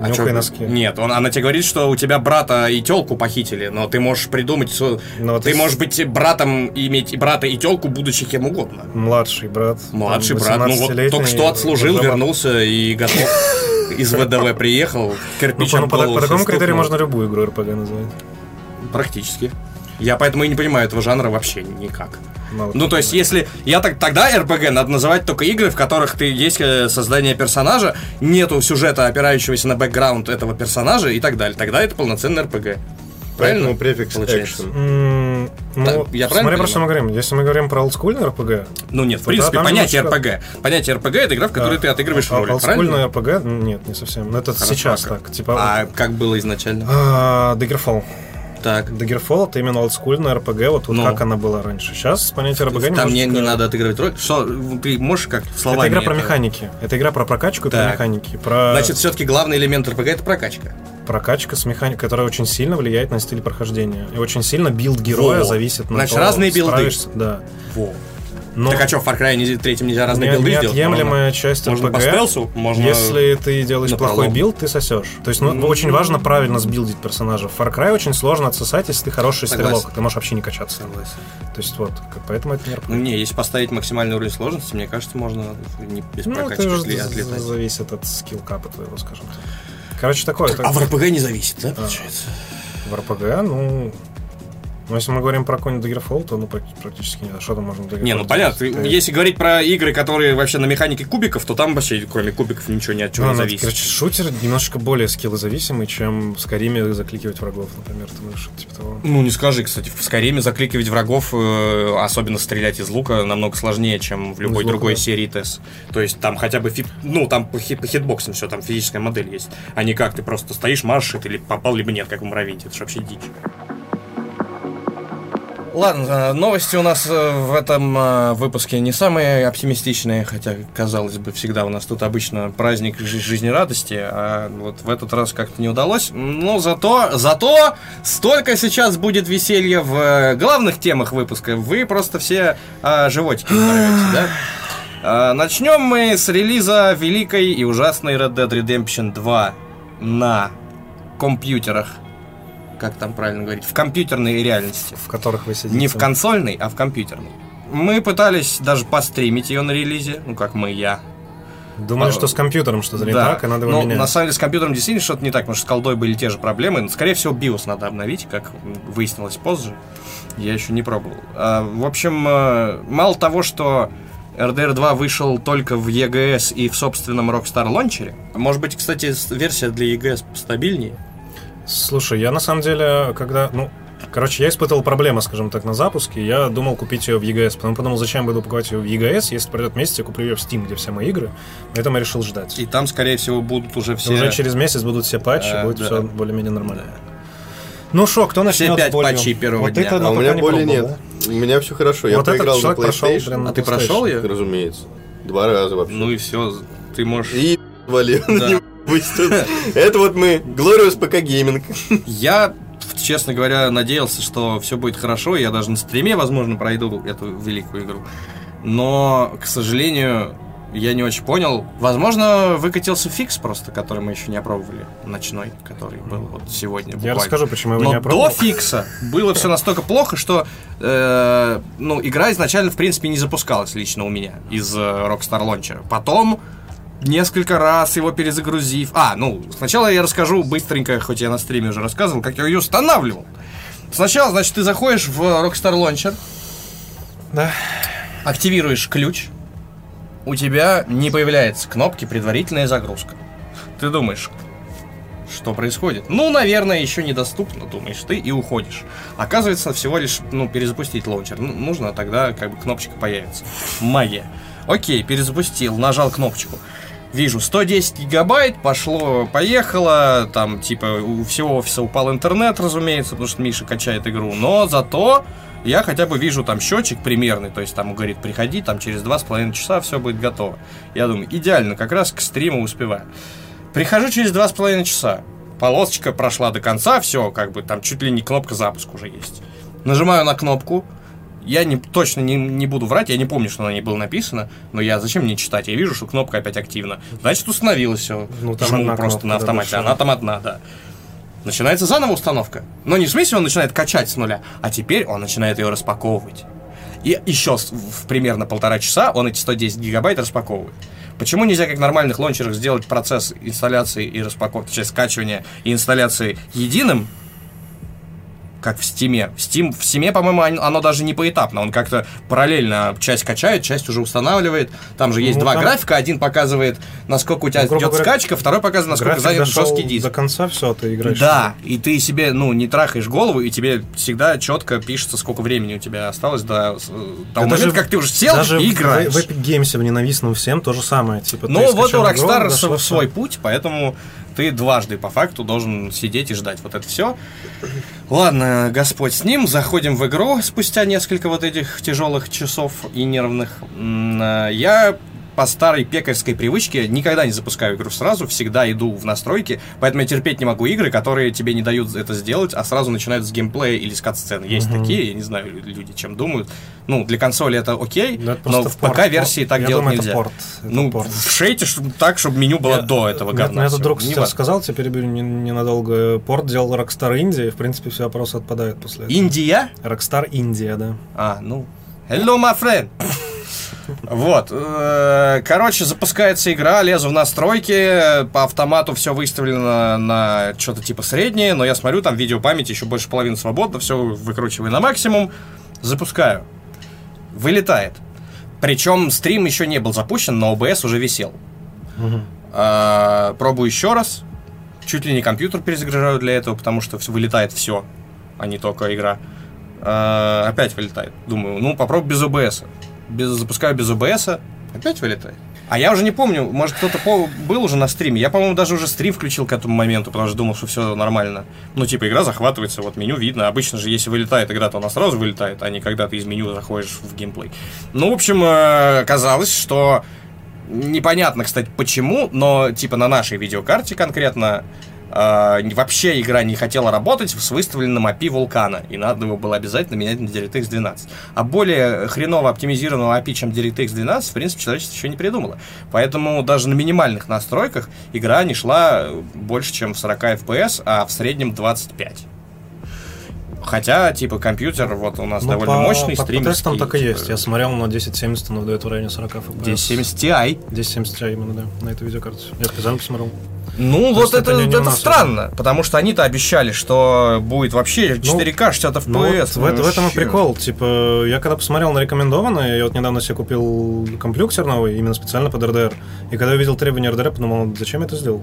А Нюхай чё- носки. Нет, он, она тебе говорит, что у тебя брата и телку похитили, но ты можешь придумать, что- Ну, ты и с- можешь быть братом, и иметь и брата, и телку, будучи кем угодно. Младший брат. Младший брат, ну вот 18-летний, только что отслужил, уже- вернулся и готов. <laughs> Из ВДВ приехал, Ну, кирпичом по, по- голову по такому стукнул. критерию можно любую игру RPG назвать. Практически. Я поэтому и не понимаю этого жанра вообще никак. Мало Ну, кто то есть, если я так тогда РПГ надо называть только игры, в которых ты есть э, создание персонажа, нету сюжета, опирающегося на бэкграунд этого персонажа и так далее. Тогда это полноценный РПГ. Правильно? Поэтому префикс получается? Ну, Да, я правильно смотря про что мы говорим. Если мы говорим про олдскульный RPG, Ну нет, в Да, принципе, там понятие немножко- РПГ. Понятие РПГ это игра, в которой ты отыгрываешь а, роль, олдскульный правильно? RPG, нет, не совсем. Но это Хорошо, сейчас а как? так. Типа, А как было изначально? а, Daggerfall. Так. Daggerfall это именно олдскульная RPG, вот, вот Ну. как она была раньше. Сейчас понятие RPG Там не, немножечко- не надо отыгрывать роль. Что, ты можешь как словами... Это игра про это- механики. Это игра про прокачку и про механики. Про Значит, все-таки главный элемент РПГ это прокачка. прокачка с механикой, которая очень сильно влияет на стиль прохождения. И очень сильно билд героя Во. зависит на Значит, то, разные билды. Да. Во. Но Так а что, в Far Cry не- третьем нельзя разные не- билды сделать? неотъемлемая часть Можно RPG. по стелсу, можно... Если ты делаешь на плохой билд, ты сосешь. То есть, ну, Ну, очень важно правильно сбилдить персонажа. В Far Cry очень сложно отсосать, если ты хороший Согласен. стрелок. Ты можешь вообще не качаться. Согласен. То есть, вот, как- поэтому это не RPG. Ну не, если поставить максимальный уровень сложности, мне кажется, можно не без Ну, прокачки отлетать. зависит от скилл-капа твоего, скажем так. Короче, такое. А в РПГ не зависит, да, получается? В РПГ, ну... Ну, если мы говорим про какой-нибудь Daggerfall, то ну, практи- практически нет. А что там можно Daggerfall Не, ну понятно. Ты- Если говорить про игры, которые вообще на механике кубиков, то там вообще кроме кубиков ничего ни от чего Ну, не ну, зависит. Короче, шутер немножечко более скиллозависимый, чем в Скайриме закликивать врагов, например. Ты можешь, типа того. Ну, не скажи, кстати, в Скайриме закликивать врагов, э, особенно стрелять из лука, намного сложнее, чем в любой лука, другой да. серии ТЭС. То есть там хотя бы, фи- ну, там по, хит, по хитбоксам все, там физическая модель есть. А не как ты просто стоишь, маршит, или попал, либо нет, как в Муравейте. Это же вообще дичь. Ладно, э, новости у нас э, в этом э, выпуске не самые оптимистичные, хотя, казалось бы, всегда у нас тут обычно праздник жи- жизнерадости, а вот в этот раз как-то не удалось. Но зато, зато столько сейчас будет веселья в главных темах выпуска. Вы просто все э, животики <sighs> взорвете, да? А, Начнем мы с релиза великой и ужасной Red Dead Redemption 2 на компьютерах. Как там правильно говорить? В компьютерной реальности. В которых вы сидите. Не в консольной, а в компьютерной. Мы пытались даже постримить ее на релизе, ну как мы, я. Думаю, А, что с компьютером что-то не Да. так, и надо его Ну, менять. на самом деле с компьютером действительно что-то не так, потому что с колдой были те же проблемы. Но, скорее всего, BIOS надо обновить, как выяснилось позже. Я еще не пробовал. А, в общем, э, мало того, что RDR 2 вышел только в EGS и в собственном Rockstar лончере. Может быть, кстати, версия для EGS стабильнее. Слушай, я на самом деле, когда, ну, короче, я испытывал проблемы, скажем так, на запуске. Я думал купить ее в EGS, потом подумал, зачем я буду покупать ее в EGS, если пройдет месяц, я куплю ее в Steam, где все мои игры. Поэтому я решил ждать. И там, скорее всего, будут уже все... Уже через месяц будут все патчи, Э, будет да. все более-менее нормально. Ну шо, кто начнет пять с болью? патчей первого вот дня. это, А ну, у пока меня не боли пробовал, нет. У меня все хорошо. Я Вот этот поиграл на человек прошел, PlayStation. блин, А ты прошел ее? Разумеется. Два раза вообще. Ну и все, ты можешь... И вали. <laughs> Да. Тут. Это вот мы. Glorious ПК Гейминг. Я, честно говоря, надеялся, что все будет хорошо. Я даже на стриме, возможно, пройду эту великую игру. Но, к сожалению, я не очень понял. Возможно, выкатился фикс просто, который мы еще не опробовали. Ночной, который был вот сегодня. Я буквально. расскажу, почему я его Но не опробовал. до фикса было все настолько плохо, что э, ну, игра изначально, в принципе, не запускалась лично у меня из э, Rockstar Launcher. Потом несколько раз его перезагрузив. А, ну, сначала я расскажу быстренько, хоть я на стриме уже рассказывал, как я ее устанавливал. Сначала, значит, ты заходишь в Rockstar Launcher, Да. активируешь ключ, у тебя не появляется кнопки «Предварительная загрузка». Ты думаешь, что происходит? Ну, наверное, еще недоступно, думаешь ты, и уходишь. Оказывается, всего лишь, ну, перезапустить лаунчер. Ну, нужно, тогда как бы кнопочка появится. Магия. Окей, перезапустил, нажал кнопочку. Вижу, 110 гигабайт, пошло, поехало, там, типа, у всего офиса упал интернет, разумеется, потому что Миша качает игру, но зато я хотя бы вижу там счетчик примерный, то есть там говорит, приходи, там через два с половиной часа все будет готово. Я думаю, идеально, как раз к стриму успеваю. Прихожу через два с половиной часа, полосочка прошла до конца, все, как бы там чуть ли не кнопка запуск уже есть. Нажимаю на кнопку, я не, точно не, не буду врать, я не помню, что на ней было написано, но я зачем мне читать? Я вижу, что кнопка опять активна. Значит, установилось все. Ну, там Жму просто на автомате. Она там одна, да. Начинается заново установка. Но не в смысле он начинает качать с нуля, а теперь он начинает ее распаковывать. И еще в примерно полтора часа он эти 110 гигабайт распаковывает. Почему нельзя, как в нормальных лончерах, сделать процесс инсталляции и распаковки, точнее, скачивания и инсталляции единым, как в Стиме. В Steam, в Стиме, по-моему, оно даже не поэтапно. Он как-то параллельно часть качает, часть уже устанавливает. Там же есть Ну, два там- графика. Один показывает, насколько у тебя Ну, идет говоря, скачка, второй показывает, насколько занят жесткий диск. до конца, все, ты играешь. Да, и ты себе, ну, не трахаешь голову, и тебе всегда четко пишется, сколько времени у тебя осталось до э, того момента, как ты уже сел Даже и играешь. В, в Epic Games в ненавистном всем то же самое. Типа, Ну, вот у игру, Rockstar всё. свой путь, поэтому ты дважды по факту должен сидеть и ждать вот это все. Ладно, Господь с ним, заходим в игру спустя несколько вот этих тяжелых часов и нервных. А, Я по старой пекарской привычке никогда не запускаю игру сразу, всегда иду в настройки, поэтому я терпеть не могу игры, которые тебе не дают это сделать, а сразу начинают с геймплея или с кат-сцены. Есть Мгм. такие, я не знаю, люди чем думают. Ну, для консоли это окей, Да, это но в. ПК-версии так Я делать думаю, нельзя. Это порт. Это Ну, порт. в шейте чтоб- так, чтобы меню было Я- до этого говна. Мне друг Не сказал, теперь перебью не- ненадолго. Порт делал Rockstar India, и в принципе все вопросы отпадают после этого. Индия? Rockstar India, да. А, ну. Hello, my friend. Вот. э, Короче, запускается игра, лезу в настройки, по автомату все выставлено на что-то типа среднее, но я смотрю, там видео памяти еще больше половины свободно, все выкручиваю на максимум, запускаю. Вылетает. Причем стрим еще не был запущен, но OBS уже висел. А, пробую еще раз. Чуть ли не компьютер перезагружаю для этого, потому что вылетает все, а не только игра. А, опять вылетает. Думаю, ну попробуй без OBS. Без, запускаю без OBS, опять вылетает. А я уже не помню, может кто-то был уже на стриме. Я, по-моему, даже уже стрим включил к этому моменту, потому что думал, что все нормально. Ну, типа, игра захватывается, вот меню видно. Обычно же, если вылетает игра, то она сразу вылетает, а не когда ты из меню заходишь в геймплей. Ну, в общем, э, казалось, что непонятно, кстати, почему, но, типа, на нашей видеокарте конкретно э, вообще игра не хотела работать с выставленным API вулкана, и надо его было обязательно менять на DirectX 12. А более хреново оптимизированного API, чем DirectX 12, в принципе, человечество еще не придумало. Поэтому даже на минимальных настройках игра не шла больше, чем в 40 FPS, а в среднем 25. Хотя, типа, компьютер вот у нас Ну, довольно по, мощный, по, по стримерский. тестам так и типа, есть. Я смотрел на 1070, но выдает в районе 40 FPS. 1070 Ti. 1070 Ti именно, да, на этой видеокарте. Я специально посмотрел. Ну, То вот это это, это странно, потому что они-то обещали, что будет вообще 4К 60 FPS. Ну, вот в, это- в этом и прикол. Типа, я когда посмотрел на рекомендованные, я вот недавно себе купил компьютер новый, именно специально под RDR. И когда я увидел требования RDR, подумал, зачем я это сделал?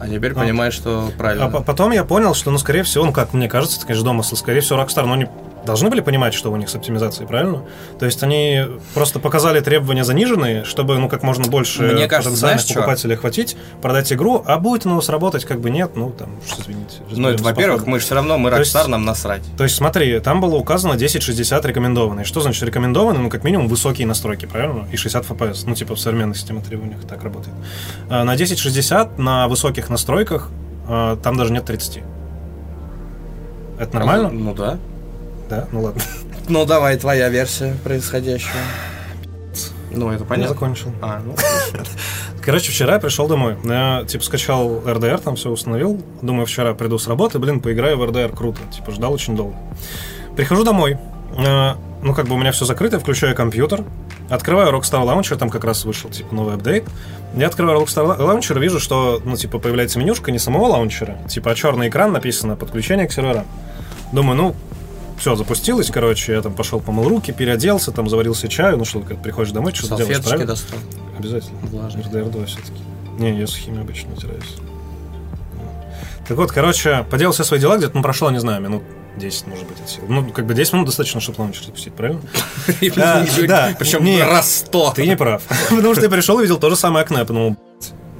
А теперь А. понимаешь, что правильно. А по- потом я понял, что, ну, скорее всего, ну, как мне кажется, это, конечно, домысл, скорее всего, Rockstar, ну, они должны были понимать, что у них с оптимизацией, правильно? То есть они просто показали требования заниженные, чтобы, ну, как можно больше Мне кажется, потенциальных знаешь, покупателей охватить, продать игру, а будет оно сработать, как бы нет, ну, там, уж извините. ну, это, во-первых, мы же все равно, мы Rockstar, нам насрать. То есть, смотри, там было указано 1060 рекомендованные. Что значит рекомендованные? Ну, как минимум, высокие настройки, правильно? И 60 FPS. Ну, типа в современной системе требованиях так работает. А на 1060 на высоких настройках а, там даже нет 30. Это нормально? Ну да. Да? Ну ладно. <laughs> Ну давай, твоя версия происходящего. Ну, это Я понятно. закончил. А, ну, <laughs> Короче, вчера я пришел домой. Я, типа, скачал RDR, там все установил. Думаю, вчера приду с работы, блин, поиграю в RDR, круто. Типа, ждал очень долго. Прихожу домой. Э, Ну, как бы у меня все закрыто, включаю компьютер. Открываю Rockstar Launcher, там как раз вышел, типа, новый апдейт. Я открываю Rockstar Launcher, вижу, что, ну, типа, появляется менюшка не самого лаунчера, типа, а черный экран написано «Подключение к серверам». Думаю, ну, все, запустилось, короче, я там пошел помыл руки, переоделся, там заварил себе чаю, ну что, когда приходишь домой, что ты делаешь, правильно? достал. Обязательно. Влажные. RDR2 все-таки. Не, я сухими обычно натираюсь. Так вот, короче, поделал все свои дела, где-то, ну, прошло, не знаю, минут 10, может быть, от силы. Ну, как бы 10 минут достаточно, чтобы лаунчер запустить, правильно? <laughs> Да, да. Причем Нет. раз сто. Ты не прав. <laughs> Потому что я пришел и видел то же самое окно. Я подумал,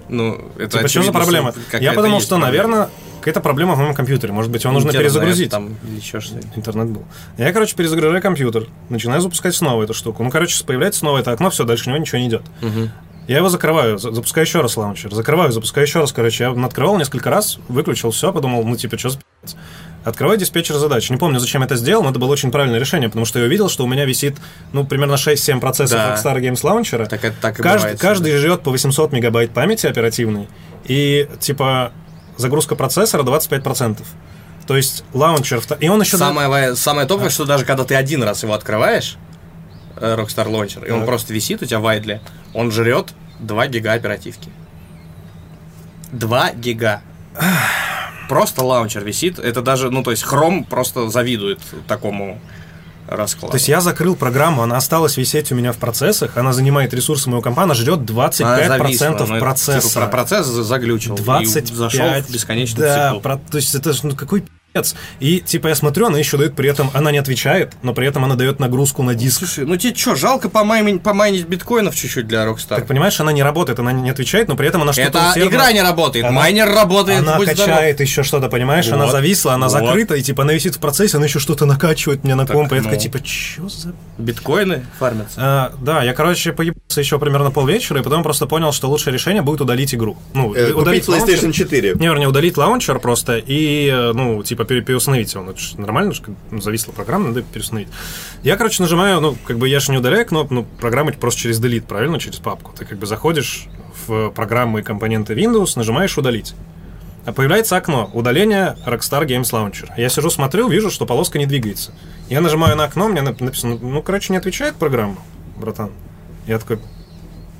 Ну, это типа, что за проблема? Я подумал, что, наверное, какая-то проблема в моем компьютере. Может быть, его нужно Интернет перезагрузить. Там, или еще что-нибудь. Интернет был. Я, короче, перезагружаю компьютер, начинаю запускать снова эту штуку. Ну, короче, появляется снова это окно, все, дальше него ничего не идет. Мгм. Я его закрываю, за- запускаю еще раз лаунчер, закрываю, запускаю еще раз, короче, я открывал несколько раз, выключил все, подумал, ну, типа, что за пи***ц? Открываю диспетчер задач. Не помню, зачем это сделал, но это было очень правильное решение, потому что я увидел, что у меня висит, ну, примерно 6-7 процессов Да. Rockstar Games Launcher. Так это так и Кажд- бывает. каждый жрет по 800 мегабайт памяти оперативной, и, типа, загрузка процессора 25%. То есть лаунчер... И он еще... да- Самое, ва- самое топовое, что даже когда ты один раз его открываешь, э, Rockstar Launcher, и он просто висит у тебя в айдле, он жрет 2 гига оперативки. 2 гига. Просто лаунчер висит. Это даже, ну, то есть Chrome просто завидует такому раскладу. То есть я закрыл программу, она осталась висеть у меня в процессах, она занимает ресурсы моего компа, она жрет 25% Она зависла, ну, это, процесса. типа, про процесс за- заглючил. и 25. зашел в бесконечный да, цикл. про- то есть это ну какой пи***ц. И типа я смотрю, она еще дает при этом, она не отвечает, но при этом она дает нагрузку на диск. Слушай, ну тебе что, жалко помайнить, помайнить биткоинов чуть-чуть для Rockstar? Так понимаешь, она не работает, она не отвечает, но при этом она что-то Это усердно- игра не работает, Она- майнер работает, Она будь здоров. качает еще что-то, понимаешь? Она Вот. зависла, она Вот. закрыта, и типа она висит в процессе, она еще что-то накачивает мне на Так, комп. и Я ну. типа, что за Биткоины фармятся. А, да, я, короче, поебался еще примерно полвечера, и потом просто понял, что лучшее решение будет удалить игру. Ну, Э, удалить PlayStation лаунчер. 4. Не, вернее, удалить лаунчер просто и, э, ну, типа, переустановить его. Ну, это ж нормально, же, как, ну, зависла программа, надо переустановить. Я, короче, нажимаю, ну, как бы я же не удаляю кнопку, ну, программа просто через delete, правильно, через папку. Ты как бы заходишь в программы и компоненты Windows, нажимаешь удалить. А появляется окно удаления Rockstar Games Launcher. Я сижу, смотрю, вижу, что полоска не двигается. Я нажимаю на окно, мне нап- написано, ну, короче, не отвечает программа, братан. Я такой,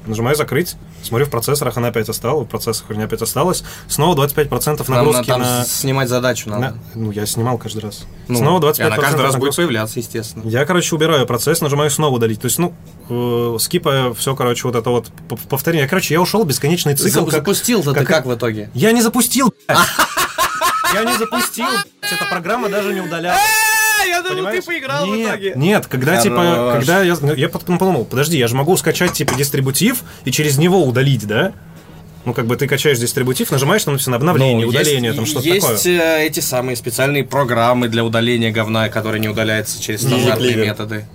нажимаю закрыть, смотрю в процессорах, она опять осталась, в процессорах у меня опять осталась. Снова 25% Нам нагрузки там на... снимать задачу надо. на- Ну, я снимал каждый раз. Ну, Снова и 25% она каждый раз будет нагрузки. появляться, естественно. Я, короче, убираю процесс, нажимаю снова удалить. То есть, ну, э, скипая все, короче, вот это вот повторение. Короче, я ушел бесконечный цикл. За- как- Запустил-то ты как- как в итоге? Я не запустил. <laughs> <laughs> Я не запустил. Эта программа даже не удаляла. Я думал, ты поиграл в нет, итоге. Нет, когда типа, Хорош. когда я, я потом подумал, подожди, я же могу скачать типа дистрибутив и через него удалить, да? Ну, как бы ты качаешь дистрибутив, нажимаешь там все на обновление, Ну, удаление, есть, там что-то есть такое. э, эти самые специальные программы для удаления говна, которые не удаляются через стандартные Cleaver. методы.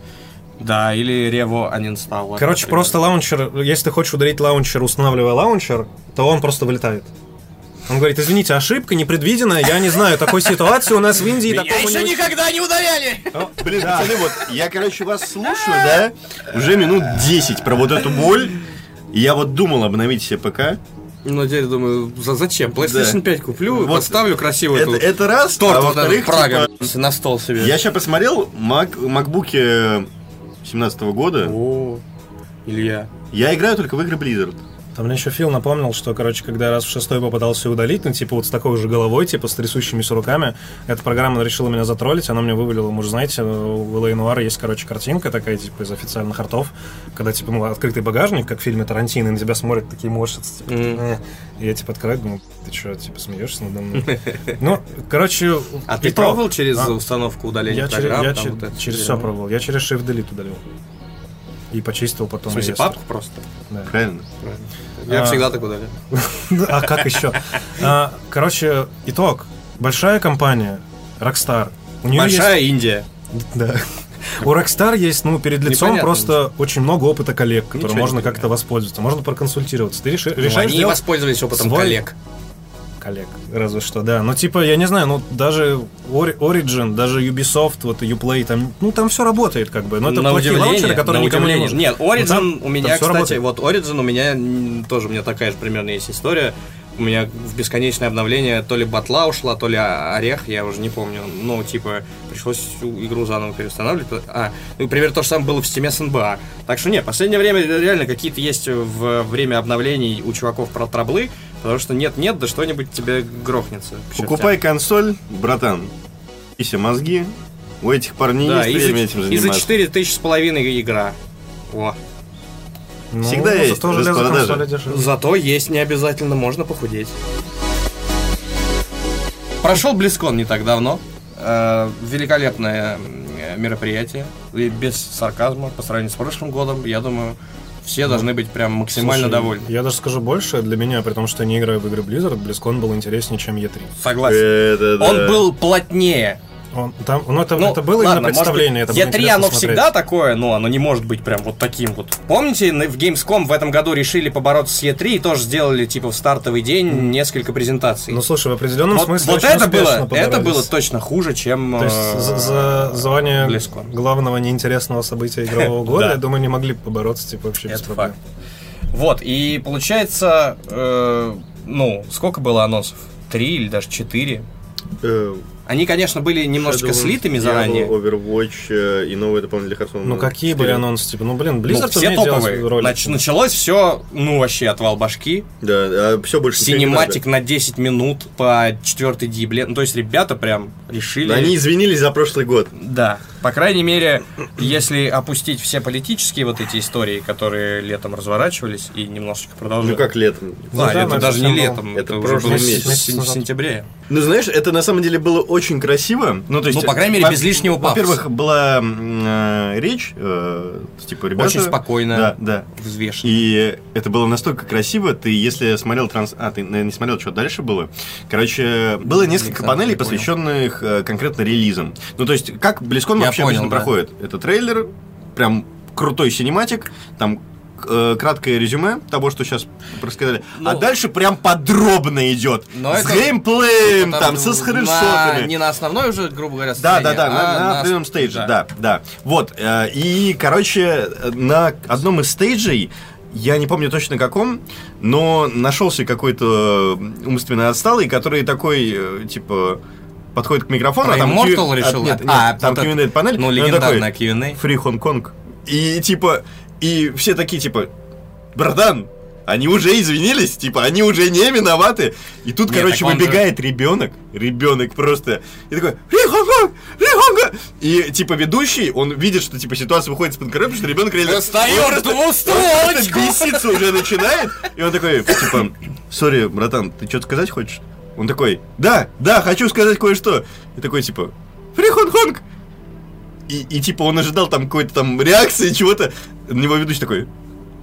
Да, или Revo uninstall. Короче, например. просто лаунчер, если ты хочешь удалить лаунчер, устанавливая лаунчер, то он просто вылетает. Он говорит, извините, ошибка непредвиденная, я не знаю, такой ситуации у нас в Индии Меня такого еще не никогда не удаляли! Блин, пацаны, вот я, короче, вас слушаю, да, уже минут 10 про вот эту боль. И я вот думал обновить себе ПК. Ну, теперь думаю, за- зачем? PlayStation Да. 5 куплю, Вот. поставлю красиво Это, эту это раз, торт а вот этот во-вторых, Прага типа, на стол себе. я сейчас посмотрел Мак, макбуки 17 года. О, Илья. Я играю только в игры Blizzard. Там мне еще Фил напомнил, что, короче, когда я раз в шестой попытался удалить, ну, типа, вот с такой же головой, типа, с трясущимися руками, эта программа решила меня затроллить, она мне вывалила, может, знаете, у Элэй Нуара есть, короче, картинка такая, типа, из официальных артов, когда, типа, ну, открытый багажник, как в фильме Тарантино, и на тебя смотрят такие морщицы, типа. «Э». И я, типа, открываю, думаю, ты что, типа, смеешься надо мной? Ну, короче... А ты пробовал через А? установку удаления программ? я через все пробовал. Я через Shift Delete удалил. И почистил потом. В смысле, папку просто? Да. Правильно? Я А. всегда так удаляю. <laughs> А как еще? А, Короче, итог. Большая компания, Rockstar. У нее Большая Индия. есть... Да. У Rockstar есть, ну, перед лицом Непонятно просто очень много опыта коллег, которым можно как-то воспользоваться. Можно проконсультироваться. Ты реши- Ну, решаешь Они делать воспользовались опытом свой- коллег. Коллег, разве что, да. Ну, типа, я не знаю, ну, даже Ori- Origin, даже Ubisoft, вот Uplay, там, ну, там все работает, как бы. Но это на плохие удивление, лаунчеры, которые на никому не удивление. нужны. Нет, Origin там- у меня, там кстати, работает. вот Origin у меня тоже у меня такая же примерно есть история. У меня в бесконечное обновление то ли батла ушла, то ли орех, я уже не помню. Ну, типа, пришлось всю игру заново переустанавливать. А, ну, например, то же самое было в стиме с НБА. Так что нет, в последнее время реально какие-то есть в время обновлений у чуваков про траблы, потому что нет-нет, да что-нибудь тебе грохнется. Покупай консоль, братан. И все мозги. У этих парней Да, есть и время за, этим и за заниматься. 4 тысячи с половиной игра. Во. Ну, Всегда есть зато дешевле. Зато есть не обязательно, можно похудеть. Прошел Близкон не так давно. Э, великолепное мероприятие. И без сарказма по сравнению с прошлым годом. Я думаю, все должны быть прям максимально Слушай, довольны. Я даже скажу больше, для меня, при том, что я не играю в игры Blizzard, BlizzCon был интереснее, чем E3. Согласен. Это да. Он был плотнее. Он, там, ну, это, Ну, это было ладно, именно представление, может это быть, было E3 интересно оно смотреть. всегда такое, но оно не может быть прям вот таким вот. Помните, в Gamescom в этом году решили побороться с E3 и тоже сделали, типа, в стартовый день несколько презентаций. Ну, слушай, в определенном вот смысле вот это было, это было точно хуже, чем... То есть э, за, за звание BlizzCon. главного неинтересного события игрового <laughs> года, Да. я думаю, не могли побороться, типа, вообще без проблем. Вот, и получается, э, ну, сколько было анонсов? Три или даже четыре? Они, конечно, были немножечко Shadow, слитыми Diablo, заранее. Overwatch э, и новый дополнительный Hearthstone. Ну, какие были анонсы? Типа, ну, блин, Ну, Blizzard все умеет делать топовые. Нач- началось все, ну, вообще отвал башки. Да, все больше Синематик на 10 минут по четвертой дибле. Ну, то есть ребята прям решили... Да, Они извинились за прошлый год. Да. По крайней мере, если опустить все политические вот эти истории, которые летом разворачивались и немножечко Ну продолжают. как летом. Ну А, да, это но это даже не летом, Это это, уже было в месяц. назад. сентябре. Ну, знаешь, это на самом деле было очень красиво. Ну, то есть, Ну, по крайней мере, во- без лишнего пафоса. Во-первых, была э, речь, э, типа, ребята... Очень спокойно, Да, да. взвешенно. И это было настолько красиво, ты, если смотрел транс... А, ты, наверное, не смотрел, что дальше было. Короче, было несколько Александр, панелей, посвященных э, конкретно релизам. Ну, то есть, как Я вообще понял, обычно да. проходит? Это трейлер, прям крутой синематик, там э, краткое резюме того, что сейчас рассказали. а Ну, дальше прям подробно идет. но с это- геймплеем, Ну, там, со на- скриншотами. Не на основной уже, грубо говоря, Да, да, да, а на, на определенном стейдже, да. да, да. Вот, э, и, короче, на одном из стейджей, я не помню точно каком, но нашелся какой-то умственно отсталый, который такой, э, типа, подходит к микрофону, Про а там... Immortal Q- решил? нет, нет, А, там вот Q&A панель. Ну, легендарная Q&A. Free Hong Kong. И, типа, и все такие, типа, братан, они уже извинились, типа, они уже не виноваты. И тут, Нет, короче, он же- выбегает ребенок, ребенок просто, и такой, Hong Kong. И, типа, ведущий, он видит, что, типа, ситуация выходит из-под контроля, потому что ребенок реально... Достает двустволочку. беситься уже начинает, и он такой, типа, сори, братан, ты что-то сказать хочешь? Он такой, да, да, хочу сказать кое-что. И такой, типа, Kong. И, и типа он ожидал там какой-то там реакции, чего-то. На него ведущий такой,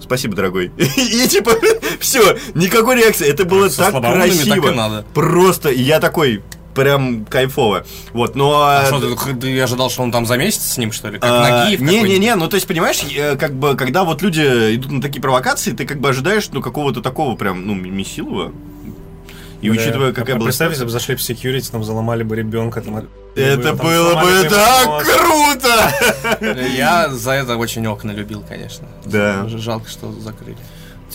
спасибо, дорогой. <laughs> И типа, <laughs> все, никакой реакции. Это было Со так слабоумными так красиво. надо. Просто, я такой, прям кайфово. Вот, но... А а, что, ты, ты ожидал, что он там за месяц с ним, что ли? Как а, какой-нибудь? Не-не-не, ну то есть, понимаешь, как бы, когда вот люди идут на такие провокации, ты как бы ожидаешь, ну, какого-то такого прям, ну, месилова. И Бля, учитывая, какая а была... Представь, если бы зашли в security, там заломали бы ребенка, там... Это там было бы так мозг. круто! Я за это очень окна любил, конечно. Да. Жалко, что закрыли.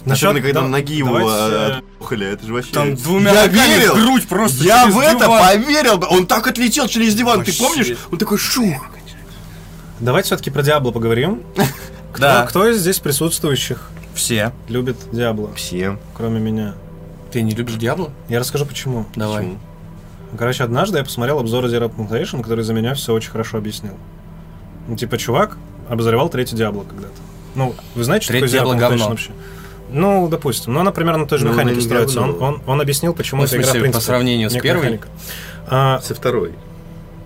Особенно, когда да- ноги его давайте, а, э, отпухали, это же вообще... Там двумя я верил! грудь просто Я в это диван. поверил! бы. Он так отлетел через диван, ты Вообще. помнишь? Он такой шух. Давайте все-таки про Диабло поговорим. <laughs> Кто, Да. кто из здесь присутствующих Все. любит Диабло, Все. кроме меня? Ты не любишь Диабло? Я расскажу почему. Давай. Почему? Короче, однажды я посмотрел обзор Zero Plantation, который за меня все очень хорошо объяснил. Ну, типа, чувак обозревал третий Диабло когда-то. Ну, вы знаете, что Третий такое Diablo Plantation вообще? Ну, допустим. Ну, она примерно на той же Ну, механике не строится. Он, он, он объяснил, почему Ну, эта игра, смысле, в принципе, по сравнению с первой? механика. А, Со второй.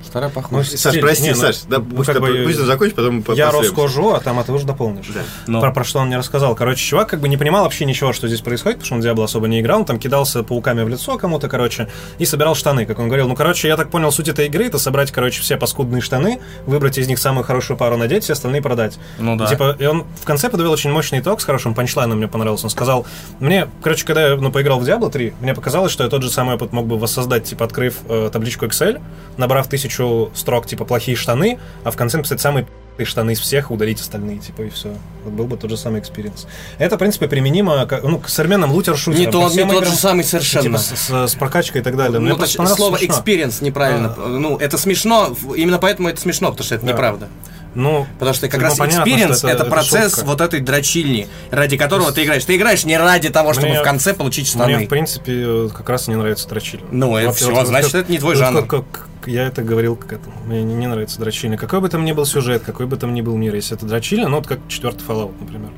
Вторая ну, похожа. Саш, прости, не, ну, Саш, да, ну, пусть, как бы, пусть он закончит, потом по- я расскажу, а там ты уже дополнишь. Да. Ну. Про, про что он мне рассказал. Короче, чувак как бы не понимал вообще ничего, что здесь происходит, потому что он Диабло особо не играл. Он там кидался пауками в лицо кому-то, короче, и собирал штаны. Как он говорил, ну, короче, я так понял, суть этой игры это собрать, короче, все паскудные штаны, выбрать из них самую хорошую пару надеть, все остальные продать. Ну да. Типа, и он в конце подвел очень мощный итог с хорошим панчлайном, мне понравился. Он сказал, мне, короче, когда я ну, поиграл в Diablo 3, мне показалось, что я тот же самый опыт мог бы воссоздать, типа, открыв э, табличку Excel, набрав тысячу строк, типа, плохие штаны, а в конце написать самые штаны из всех, удалить остальные, типа, и все. Вот был бы тот же самый experience. Это, в принципе, применимо к, ну, к современным лутер-шутерам. Не тот, не тот же самый совершенно. Типа, с, с- с прокачкой и так далее. Мне Ну, то- слово смешно. experience неправильно. Ну, это смешно, именно поэтому это смешно, потому что это Да. неправда. Ну, Потому что как ну, раз experience что это, процесс шутка. вот этой дрочильни, ради которого ты играешь. Ты играешь не ради того, чтобы Мне- в конце получить штаны. Мне, в принципе, э, как раз не нравится дрочильня. Ну, это всё, значит, это не твой жанр. как- как я это говорил к этому. Мне не, не нравится дрочильня. Какой бы там ни был сюжет, какой бы там ни был мир, если это дрочильня, ну, вот как четвертый Fallout, например.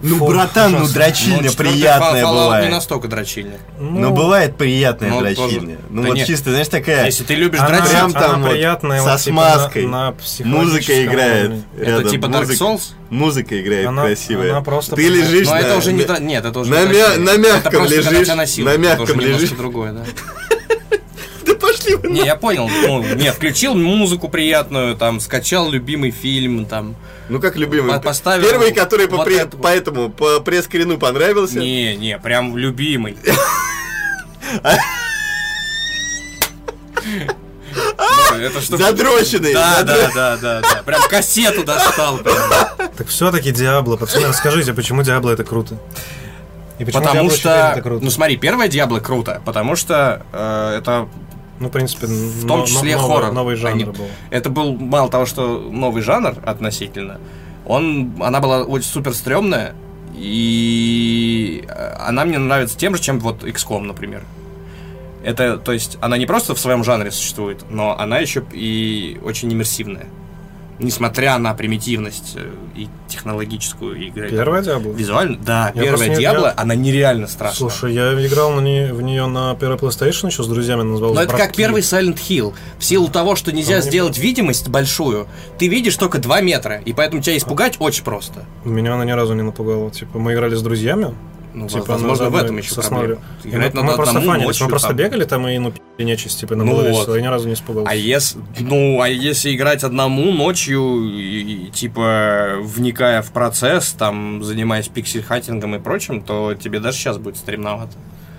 Ну, Фу, братан, ну ужасно. дрочильня Ну, приятная Fallout не бывает. настолько дрочильня. Ну, бывает приятная Ну, дрочильня. тоже. Ну, Да вот нет. чисто, знаешь, такая... Если ты любишь она, дрочить, прям она там вот приятная, со вот, типа, смазкой. на, на Музыка играет уровне. это рядом. типа Dark Музыка- Souls? Музыка играет Она- красивая. она просто Ты лежишь Но на... это уже не Нет, это уже на не мя- на мягком лежишь, на мягком лежишь. другое, да. Вы Не, я понял. Ну, не, включил музыку приятную, там, скачал любимый фильм, там. Ну как любимый. По- поставил Первый, который по, вот пре- это по этому, по пресс-скрину понравился. Не, не, прям любимый. <laughs> Ну, Это что? Задроченный. Да, да, да, да, да. Прям кассету достал. прям. Так все-таки Диабло, пацаны, расскажите, почему Диабло это круто? И почему Потому Diablo 4 это что, круто? ну смотри, первое Диабло круто, потому что э, это Ну, в принципе, в том числе хоррор. Новый жанр Они- был. Это был мало того, что новый жанр относительно. Он, она была очень супер стрёмная, и э, она мне нравится тем же, чем вот XCOM, например. Это, то есть, она не просто в своем жанре существует, но она еще и очень иммерсивная. Несмотря на примитивность э, и технологическую игры. Первая Диабло? Визуально, да, Я первая не- Диабло, она нереально страшная. Слушай, я играл на нее, в нее на первой PlayStation еще с друзьями, называлась Но это как первый Silent Hill. В силу того, что нельзя Он не- сделать видимость большую, ты видишь только 2 метра, и поэтому тебя испугать очень просто. Меня она ни разу не напугала. Типа, мы играли с друзьями. Ну, типа, возможно, на в этом еще проблема. Играть мы, надо мы просто одному фанились, ночью мы просто там. бегали там и ну пи***ли нечисть, типа, нам Ну было вот. весело, я ни разу не испугался. А если, ну, а если играть одному ночью, и, и, типа, вникая в процесс, там, занимаясь пиксель-хантингом и прочим, то тебе даже сейчас будет стремновато.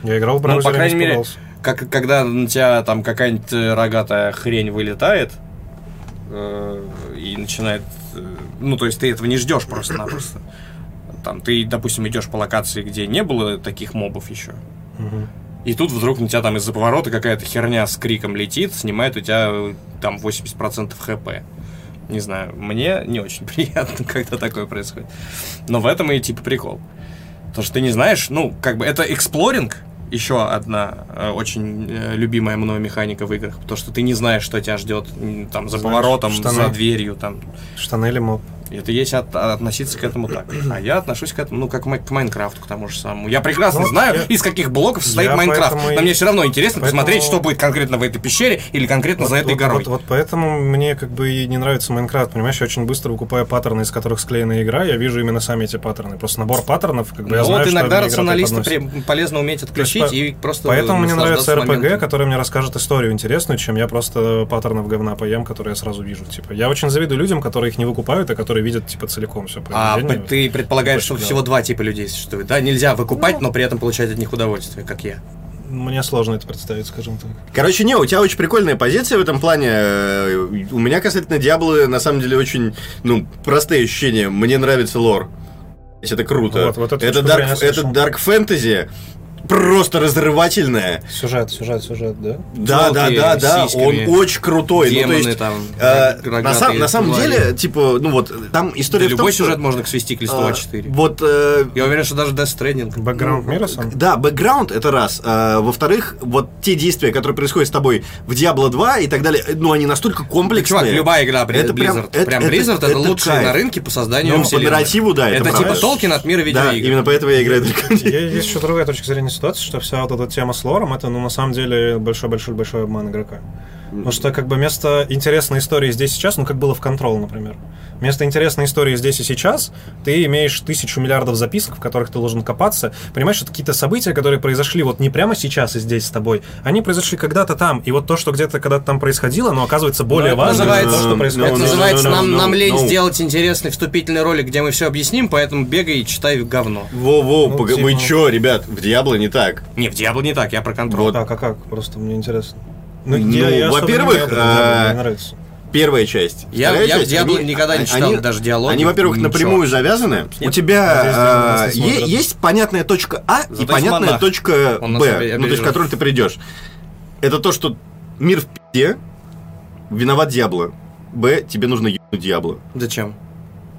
Я играл в Ну, браузере, по крайней не мере. Как, когда на тебя там какая-нибудь э, рогатая хрень вылетает э, и начинает... э, ну, то есть ты этого не ждешь просто-напросто. Там ты, допустим, идешь по локации, где не было таких мобов еще. И тут вдруг на тебя там из-за поворота какая-то херня с криком летит, снимает у тебя э, там 80% хп. Не знаю, мне не очень <laughs> приятно, когда такое происходит. Но в этом и типа прикол. Потому что ты не знаешь, ну, как бы это эксплоринг, еще одна э, очень э, любимая мною механика в играх, потому что ты не знаешь, что тебя ждет там за Знаешь, поворотом, штаны. за дверью, там. Штаны или моб? Это есть от- относиться к этому так. А я отношусь к этому, ну, как к Майнкрафту, к тому же самому. Я прекрасно Ну, знаю, я- из каких блоков состоит Майнкрафт. поэтому и- Но мне все равно интересно поэтому- посмотреть, что будет конкретно в этой пещере или конкретно за Вот- этой вот- горой. Вот, вот поэтому мне как бы и не нравится Майнкрафт, понимаешь, я очень быстро выкупаю паттерны, из которых склеена игра, я вижу именно сами эти паттерны. Просто набор паттернов, как бы я Ну, знаю, вот что иногда преподносит. при- полезно уметь отключить по- и просто Поэтому мне нравится РПГ, моментом. который мне расскажет историю интересную, чем я просто паттернов говна поем, которые я сразу вижу. Типа, я очень завидую людям, которые их не выкупают, а которые видят типа целиком все А произведение. ты предполагаешь, что Очень всего два типа людей существует, да? Нельзя выкупать, Ну. но при этом получать от них удовольствие, как я. Мне сложно это представить, скажем так. Короче, не, у тебя очень прикольная позиция в этом плане. Э, У меня касательно Диаблы, на самом деле, очень, ну, простые ощущения. Мне нравится лор. Это круто. Вот, вот это, зрения дарк, это дарк фэнтези. Просто разрывательное. Сюжет, сюжет, сюжет, да? Да, да, да, да. Он очень крутой. Ну, то демоны есть, там, э, на, сам- на самом деле, типа, ну вот, там Да история в том, любой что, сюжет можно свести к листу а, А4. Вот э, Я уверен, что даже Death Stranding. Бэкграунд мира сам? Да, бэкграунд это раз. А, во-вторых, вот те действия, которые происходят с тобой в Diablo 2 и так далее, ну, они настолько Да, комплексные. чувак, любая игра Это это прям- Blizzard. это- прям это- Blizzard это, это лучший кайф. на рынке по созданию Ну, по вселенной. нарративу, да, это Это типа. Толкин от мира Да, видеоигр. именно поэтому я играю только Есть еще другая точка зрения ситуации, что вся вот эта тема с лором, это, ну, на самом деле, большой-большой-большой обман игрока. Потому что, как бы, вместо интересной истории здесь и сейчас, ну, как было в Control, например, вместо интересной истории здесь и сейчас, ты имеешь тысячу миллиардов записок, в которых ты должен копаться. Понимаешь, это какие-то события, которые произошли вот не прямо сейчас и здесь с тобой, они произошли когда-то там. И вот то, что где-то когда-то там происходило, но оказывается более это важным, называется- то, что ну, происходит. Это ну, называется ну, нам, ну, нам ну, лень ну. сделать интересный вступительный ролик, где мы все объясним, поэтому бегай и читай говно. Во-во, Ну, пога- типа- вы чё, ребят, в Диабло не так. Не, в Диабло не так, я про контроль. Вот. Как, а как? Просто мне интересно. Ну, Ну, я- я во-первых, а. Первая часть. Я- я в часть, Diablo никогда не читал даже диалоги, Они, во-первых, ничего. напрямую завязаны. У Здесь тебя э, не е- есть понятная точка А и Зато есть понятная монах. точка Б, ну, то есть, обережет. которую ты придешь. Это то, что мир в пи***е, виноват Диабло. Б, тебе нужно ебнуть Диабло. Зачем?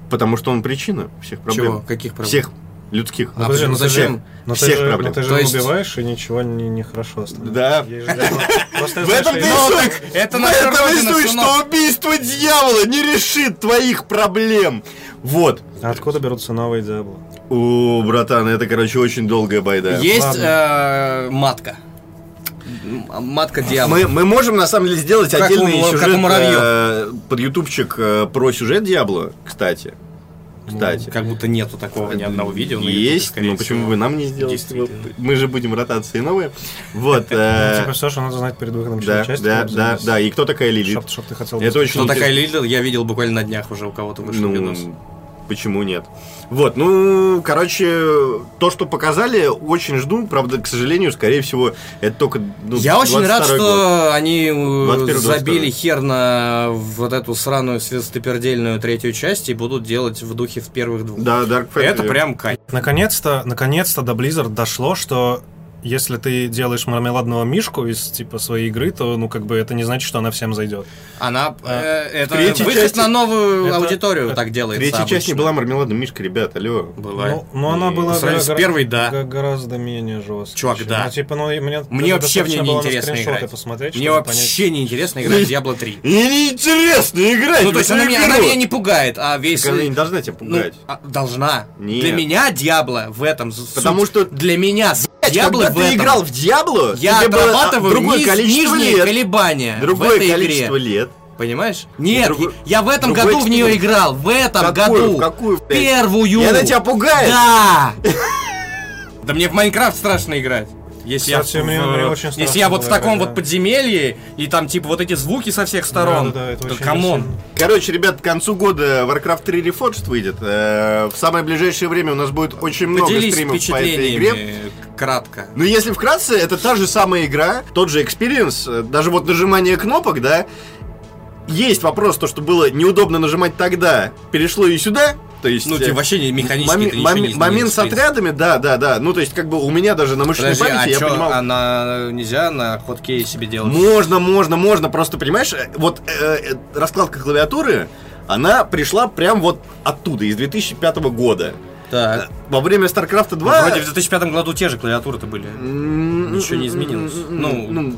Потому что он причина всех проблем. Чего? Каких проблем? Всех людских. А подожди, почему? ну ты зачем? же- Но Всех ты же, проблем. но ты же То есть- убиваешь, и ничего не, нехорошо становится. Да. Есть же- Просто В этом ты суть. это наша родина, что убийство дьявола не решит твоих проблем. Вот. А откуда берутся новые Диабло? О, братан, это, короче, очень долгая байда. Есть э, матка. Матка дьявола. Мы, мы можем на самом деле сделать Как отдельный у- как сюжет у муравьев. э, под ютубчик э, про сюжет Диабло, кстати. Кстати. Как будто нету такого ни одного видео. на Есть, скорее ну почему всего. бы нам не? Действительно. Мы же будем ротации новые. Вот. Ну, э, Типа все, что надо знать перед выходом части. да, да, да. И кто такая Лилит? Это очень Что такая. Лилит, я видел буквально на днях уже у кого-то вышел видос. Почему нет? Вот, ну, короче, то, что показали, очень жду. Правда, к сожалению, скорее всего, это только ну, Я очень рад, 22-й год. что они э, 21-й, забили 22-й. хер на вот эту сраную светостопердельную третью часть и будут делать в духе в первых двух. Да, Dark Fantasy. Это прям кайф. Наконец-то, наконец-то до Blizzard дошло, что если ты делаешь мармеладного мишку из типа своей игры, то ну как бы это не значит, что она всем зайдет. Она э, это выход части- на новую это- аудиторию это- так делается. Третья часть не обычно. была мармеладным Мишка, ребят, алло. Была. Ну, ну, она И была по сравнению с гора- первой, да. гораздо менее жесткая. Чувак, чем- да. Ну, типа, ну, и мне, Мне вообще в на неинтересно скриншоты играть. посмотреть, Мне вообще неинтересно играть в Diablo 3. <laughs> Мне неинтересно играть Ну, то есть она меня, она меня не пугает, а весь... Так она не должна тебя Ну, пугать. а, должна. Нет. Для меня Диабло в этом Потому суть. что- Для меня Диабло Когда в ты этом. играл в Диабло, Я тебе было, а, другое низ- количество нижние лет. колебания Другое в этой количество игре. лет. Понимаешь? Нет, другой- я в этом году в нее играл. В этом Какую? году. В какую, блядь? Первую. И она тебя пугает? Да. <laughs> Да мне в Майнкрафт страшно играть. Если Кстати, я, в- мне- мне очень если я вот в таком играть, вот да. подземелье, и там типа вот эти звуки со всех сторон, это то очень come on. Короче, ребят, к концу года Warcraft 3 Reforged выйдет. Э, В самое ближайшее время у нас будет очень много Поделись стримов по этой игре. Кратко. Ну, если вкратце, это та же самая игра, тот же experience, э, даже вот нажимание кнопок, да. Есть вопрос, то, что было неудобно нажимать тогда, перешло и сюда. То есть, Ну, э, типа, вообще не- механически моми- не моми- изменилось, момент с отрядами, да, да, да. Ну, то есть, как бы у меня даже на мышечной Подожди, памяти а я чё, понимал. она нельзя на хоткее себе делать? Можно, можно, можно. Просто, понимаешь, э, вот э, э, раскладка клавиатуры, она пришла прям вот оттуда, из 2005 года. Так. Во время StarCraft 2... Ну, Вроде в 2005 году те же клавиатуры-то были. ничего не изменилось. м, Ну,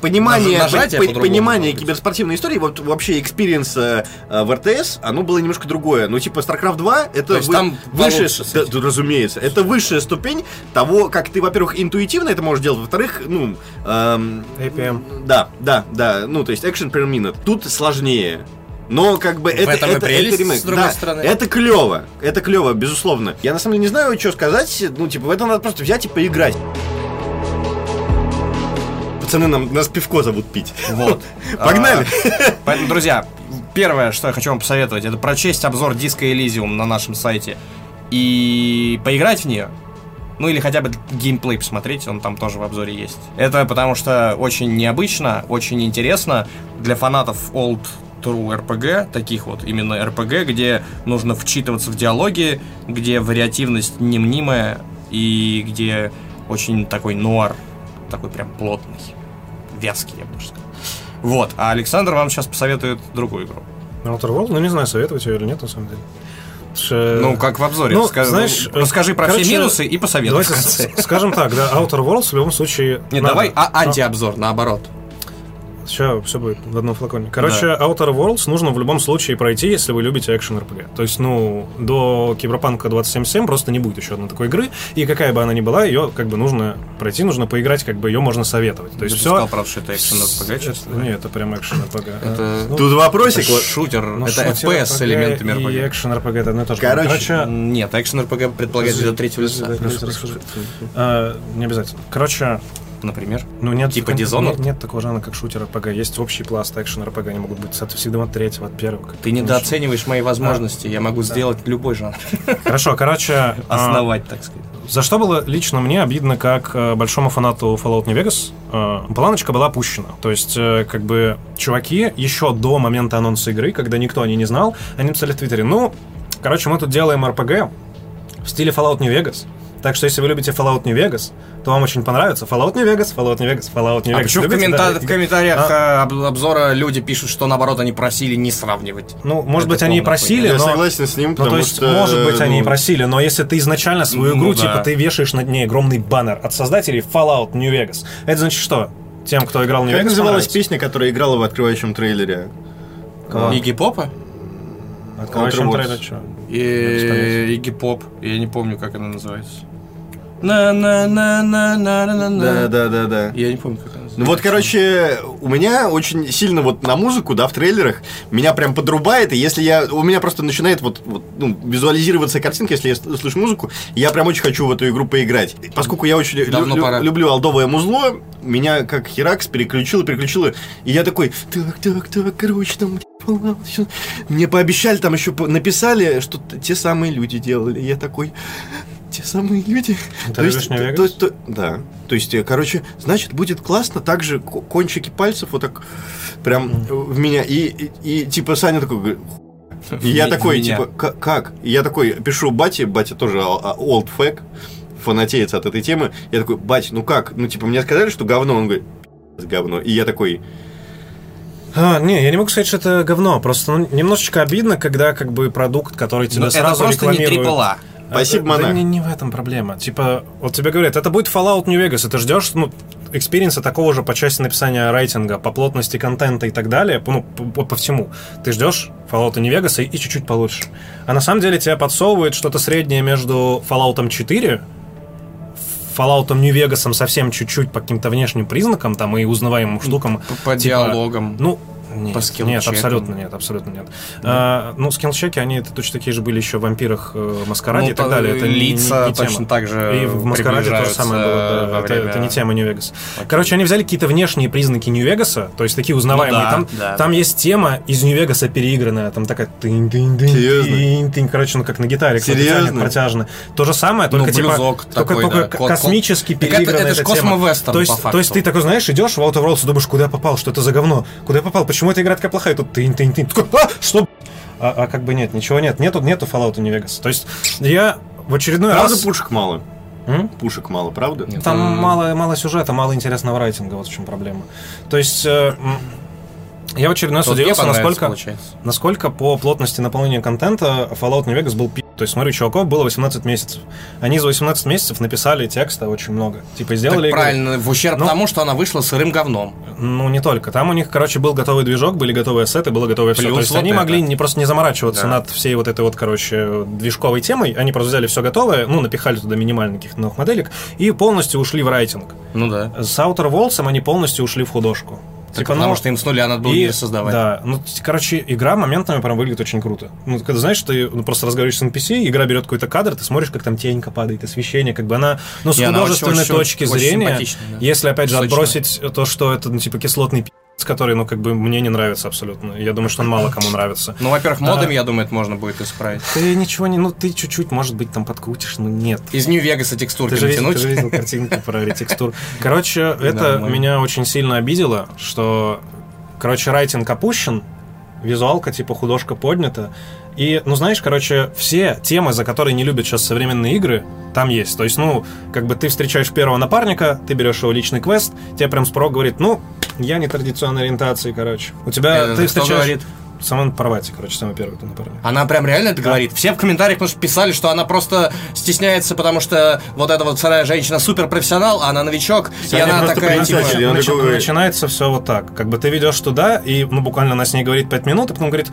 понимание, Наж- нажатие по- по-другому понимание киберспортивной истории, вот вообще experience э, э, в RTS, оно было немножко другое. Ну, типа, StarCraft 2, это вы- там высшая, да, да, разумеется, это высшая ступень того, как ты, во-первых, интуитивно это можешь делать, во-вторых, ну, эм, APM. да, да, да, ну, то есть action per minute. Тут сложнее. Но как бы это, этом это, прелесть, это ремейк. с другой да, стороны. Это клево. Это клево, безусловно. Я на самом деле не знаю, что сказать. Ну, типа, в это надо просто взять и поиграть. Пацаны, нам, нас пивко зовут пить. Вот. <laughs> Погнали. А, Поэтому, друзья, первое, что я хочу вам посоветовать, это прочесть обзор диска Elysium на нашем сайте и поиграть в нее. Ну или хотя бы геймплей посмотреть, он там тоже в обзоре есть. Это потому что очень необычно, очень интересно для фанатов old true RPG, таких вот именно RPG, где нужно вчитываться в диалоги, где вариативность немнимая и где очень такой нуар, такой прям плотный, вязкий, я бы даже сказал. Вот, а Александр вам сейчас посоветует другую игру. Outer World? Ну, не знаю, советовать ее или нет, на самом деле. Что- Ну, как в обзоре. Ну, Ска- знаешь, расскажи про короче, все минусы и посоветуй Давайте скажем так, да, Outer Worlds в любом случае... Не, надо. давай а, антиобзор, наоборот. Сейчас все будет в одном флаконе. Короче, Outer Worlds нужно в любом случае пройти, если вы любите экшен RPG. То есть, ну, до Киберпанка 2077 просто не будет еще одной такой игры, и какая бы она ни была, ее как бы нужно пройти, нужно поиграть, как бы ее можно советовать. То есть Ты все... сказал, правда, что это экшен RPG, честно. Нет, это прям экшен RPG. Это- Ну, Тут вопросик. Это шутер, ну, это FPS с RPG элементами И RPG. экшен RPG это одно и то же. Короче, Нет, экшен RPG предполагает для третьего лица. А, Не обязательно. Короче, Например. ну нет, Типа Dishonored? нет, нет такого жанра, как шутер RPG. Есть общий пласт экшен RPG, они могут быть от, всегда от третьего, от первого. Ты недооцениваешь мои возможности. Я могу сделать любой жанр. <laughs> Хорошо, короче, а, Основать, так сказать. За что было лично мне обидно, как э, большому фанату Fallout New Vegas, э, планочка была опущена. То есть, э, как бы, чуваки еще до момента анонса игры, когда никто о ней не знал, они написали в Твиттере, ну, короче, мы тут делаем RPG в стиле Fallout New Vegas. Так что, если вы любите Fallout New Vegas, то вам очень понравится Fallout New Vegas, Fallout New Vegas, Fallout New Vegas. А почему в, Любите, коммента- да? в комментариях э, об- обзора люди пишут, что наоборот они просили не сравнивать? Ну, может Это быть, они и просили, Я но... согласен с ним, Ну, потому то есть, что... может быть, они и ну, просили, но если ты изначально свою Ну игру, да. типа, ты вешаешь над ней огромный баннер от создателей Fallout New Vegas, это значит что? Тем, кто играл в New Как Vegas, называлась понравится. песня, которая играла в открывающем трейлере? Игги Попа? Открывающим Outer Worlds. трейлер, чё? И Игги Поп. Я не помню, как она называется. На на на на на на на Да, да, да, да. Я не помню, как она называется. Ну вот, короче, у меня очень сильно вот на музыку, да, в трейлерах, меня прям подрубает, и если я, у меня просто начинает вот, вот, ну, визуализироваться картинка, если я слышу музыку, я прям очень хочу в эту игру поиграть. Поскольку я очень лю- Давно лю- пора. люблю алдовое музло, меня как Херакс переключило, переключило, и я такой, так, так, так, короче, там всё». Мне пообещали, там еще написали, что те самые люди делали. Я такой, те самые люди. Ты любишь то, New то- Vegas? то- да. То есть, э, короче, значит, будет классно, также ко- кончики пальцев вот так прям в меня. И, и, и, типа Саня такой и я такой, меня. типа, «Ка- как? И я такой пишу бате, батя тоже а- а- old fag, фанатеется от этой темы. Я такой, бать, ну как? Ну, типа, мне сказали, что говно. Он говорит, «Пиздец, говно. И я такой, А, не, я не могу сказать, что это говно. Просто ну, немножечко обидно, когда как бы продукт, который тебе Ну, это сразу просто не рекламируют... AAA. Спасибо, А, да, монах. да не, не в этом проблема. Типа, вот тебе говорят, это будет Fallout New Vegas, и ты ждешь, ну, experience а такого же по части написания writing а, по плотности контента и так далее, по- ну, по, по всему. Ты ждешь Fallout New Vegas и, и чуть-чуть получше. А на самом деле тебя подсовывает что-то среднее между Fallout 4, Fallout New Vegas совсем чуть-чуть по каким-то внешним признакам там и узнаваемым штукам. По, по Типа, диалогам. Ну, нет, По нет, скилл-чекам. абсолютно нет, абсолютно нет. А, ну, скилл-чеки, они это точно такие же были еще в вампирах, э, маскараде Ну, и так далее. Это лица не, не тема. точно так же И в Маскараде то же самое было, да. во Это, время- это не тема Нью-Вегас. Короче, они взяли какие-то внешние признаки Нью-Вегаса, то есть такие узнаваемые. Ну да, там, да. там есть тема из Нью-Вегаса переигранная, там такая тынь тынь тынь тынь тынь короче, ну как на гитаре, Серьезно? протяжно. То же самое, Ну, только типа блюзок только, такой, только да. космически переигранная это ж эта тема. космо-вестерн, то есть, ты такой знаешь, идешь в Worlds и думаешь, куда я попал, что это за говно, куда я попал, почему эта игра такая плохая, тут тынь тынь, такой, а, что? А, а как бы нет, ничего нет, нету, нету Fallout New Vegas. То есть я в очередной правда раз... пушек мало? М? Пушек мало, правда? Нет. Там М. мало, мало сюжета, мало интересного рейтинга, вот в чем проблема. То есть, э, Я в очередной раз Вот удивился, насколько, получается. насколько по плотности наполнения контента Fallout New Vegas был пи***. То есть, смотри, чуваков было 18 месяцев. Они за 18 месяцев написали текста очень много. Типа, сделали Так игру. правильно, в ущерб Ну- тому, что она вышла сырым говном. Ну, не только. Там у них, короче, был готовый движок, были готовые ассеты, было готовое все. Плюс То есть вот они это. могли не просто не заморачиваться Да. над всей вот этой вот, короче, движковой темой. Они просто взяли все готовое, ну, напихали туда минимально каких-то новых моделек и полностью ушли в райтинг. Ну да. С Outer Worlds они полностью ушли в художку. Так Типа, потому ну, что им с нуля надо было и- создавать. Да, ну, короче, игра моментами прям выглядит очень круто. Ну, когда знаешь, ты ну, просто разговариваешь с NPC, игра берет какой-то кадр, ты смотришь, как там тенька падает, освещение, как бы она, ну, с она художественной очень- очень- точки очень зрения, симпатичная, да. если, опять же, Сочная. отбросить то, что это, ну, типа, кислотный пи***ц, который, ну, как бы мне не нравится абсолютно. Я думаю, что он мало кому нравится. Ну, во-первых, модами, А. я думаю, это можно будет исправить. Ты ничего не... Ну, ты чуть-чуть, может быть, там подкрутишь, но нет. Из Нью-Вегаса Ты текстурками же, видел, ты же видел картинку про <laughs> ретекстур. Короче, это меня очень сильно обидело, что, короче, райтинг опущен, визуалка, типа, художка поднята. И, ну, знаешь, короче, все темы, за которые не любят сейчас современные игры, там есть. То есть, ну, как бы ты встречаешь первого напарника, ты берешь его личный квест, тебе прям спрок говорит, ну, я не традиционной ориентации, короче. У тебя, Это ты встречаешь... говорит? Самон Парвати, короче, самый первый ты напарник. Она прям реально это говорит. Все в комментариях потому что писали, что она просто стесняется, потому что вот эта вот вторая женщина суперпрофессионал, а она новичок, и Они она такая, типа... и Начи- говорит, начинается все вот так. Как бы ты ведешь туда, и, ну, буквально она с ней говорит 5 минут, и потом говорит,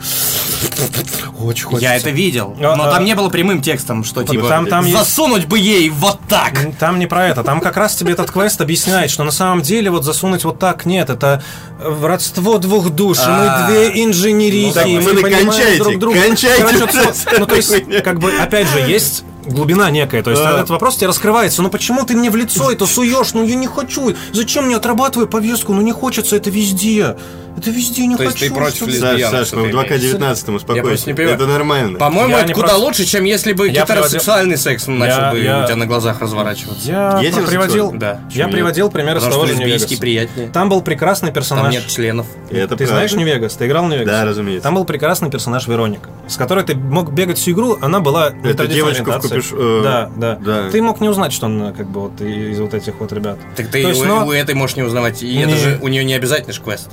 очень хочется. Я это видел, А, но а. там не было прямым текстом, что типа там- там есть- засунуть бы ей вот так. Там не про это, там как раз тебе этот квест объясняет, что на самом деле вот засунуть вот так нет, это родство двух душ, и А. мы две инженерихи, Ну так, и мы понимаем кончайте, друг друга. кончайте Короче, ну то есть, как бы, опять же, есть глубина некая, то есть Да. этот вопрос тебе раскрывается, ну почему ты мне в лицо это суешь, ну я не хочу, зачем мне отрабатываю повестку, ну не хочется, это везде, это везде не То есть хочу. ты против чтобы- лес- Саш, лесбиянок, Саш, мы в ты 2К19 успокойся. Это нормально. По-моему, Я это куда просто- лучше, чем если бы Я гетеросексуальный секс начал Я- бы я- у тебя на глазах разворачиваться. Я Есть про- приводил, Да. я Почему приводил пример из того что же лесбийский Нью-Вегаса. приятнее. Там был прекрасный персонаж. Там нет членов. Это Ты правда. знаешь Нью-Вегас? Ты играл в Нью-Вегас? Да, разумеется. Там был прекрасный персонаж Вероника, с которой ты мог бегать всю игру, она была Это девочка в капюш- э, Да, да, да. Ты мог не узнать, что она как бы вот из вот этих вот ребят. Так ты То есть, у, этой можешь не узнавать. И это же у нее не обязательно же квест.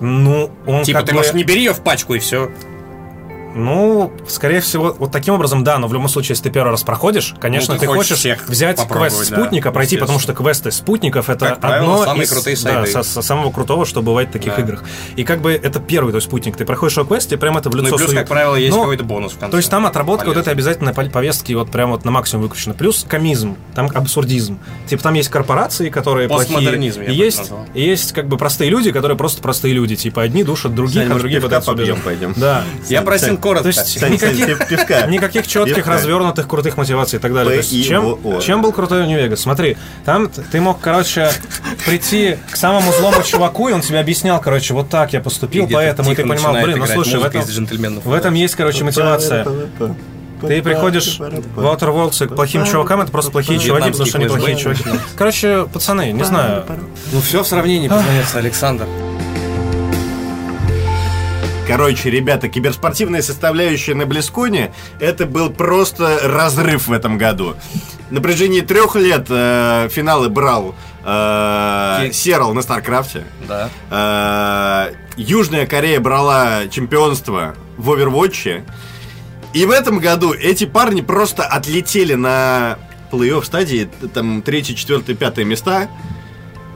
Ну, он Типа ты, бы- может, не бери ее в пачку и все. Ну, скорее всего, вот таким образом, да, но в любом случае, если ты первый раз проходишь, конечно, Ну, ты ты, хочешь всех взять квест да, спутника, пройти, потому что квесты спутников это Как правило, одно самые из крутые да, сайды. со- со самого крутого, что бывает в таких Да. играх. И как бы это первый то есть, спутник. Ты проходишь его квест, тебе прямо это в Ну лицо и плюс, суют. как правило, есть Но- какой-то бонус в конце. То есть там отработка вот Полезно. этой обязательно пол- повестки вот прям вот на максимум выключена. Плюс комизм, там абсурдизм. Типа там есть корпорации, которые плохие. Постмодернизм, я и есть, и есть как бы простые люди, которые просто простые люди. Типа одни душат других, Сань, а другие пытаются пойдем? Да. Я просил коротко. То есть никаких, пив- пивка. никаких четких, Пивка. развернутых, крутых мотиваций и так далее. То есть чем, чем был крутой Нью-Вегас? Смотри, там ты мог, короче, прийти к самому злому чуваку, и он тебе объяснял, короче, вот так я поступил, поэтому и ты понимал, блин, ну слушай, в этом, в этом есть, короче, мотивация. Ты приходишь в Outer Worlds к плохим чувакам, это просто плохие чуваки, потому что они плохие чуваки. Короче, пацаны, не знаю. Ну все в сравнении познается, Александр. Короче, ребята, киберспортивная составляющая на Близконе это был просто разрыв в этом году. На протяжении трех лет э, финалы брал э, Serral на Старкрафте. Да. Э, Южная Корея брала чемпионство в Overwatch. И в этом году эти парни просто отлетели на плей-офф стадии, там третье, четвертое, пятое места.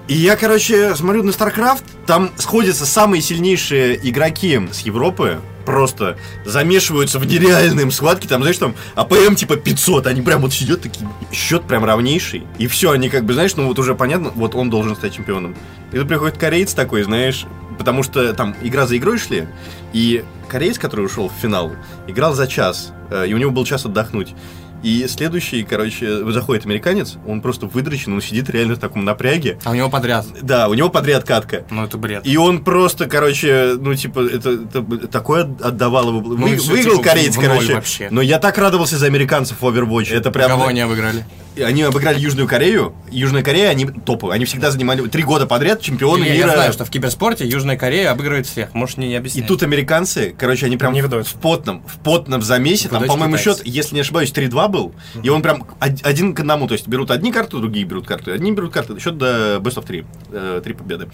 И я, короче, смотрю на StarCraft, там сходятся самые сильнейшие игроки с Европы, просто замешиваются в нереальные схватки, там, знаешь, там APM типа 500, они прям вот сидят такие, счет прям равнейший, и все, они как бы, знаешь, ну вот уже понятно, вот он должен стать чемпионом. И тут приходит кореец такой, знаешь, потому что там игра за игрой шли, и кореец, который ушел в финал, играл за час, э, и у него был час отдохнуть. И следующий, короче, заходит американец, он просто выдрочен, он сидит реально в таком напряге. А у него подряд. Да, у него подряд катка. Ну это бред. И он просто, короче, ну, типа, это, это такое отдавал его. Ну, и Вы- всё, выиграл типа, кореец, в короче. вообще. Но я так радовался за американцев в Overwatch. Это прям... Кого они обыграли? И Они обыграли Южную Корею. Южная Корея, они топы. Они всегда занимали три года подряд чемпионы Я, мира. я знаю, что в киберспорте Южная Корея обыгрывает всех. Можешь не И объяснять. тут американцы, короче, они прям Не в, потном, в потном замесе, там, по-моему, счет, если не ошибаюсь, 3-2 был, и он прям од- один к одному, то есть берут одни карты, другие берут карты, одни берут карты, счет до Best of 3, э, три победы.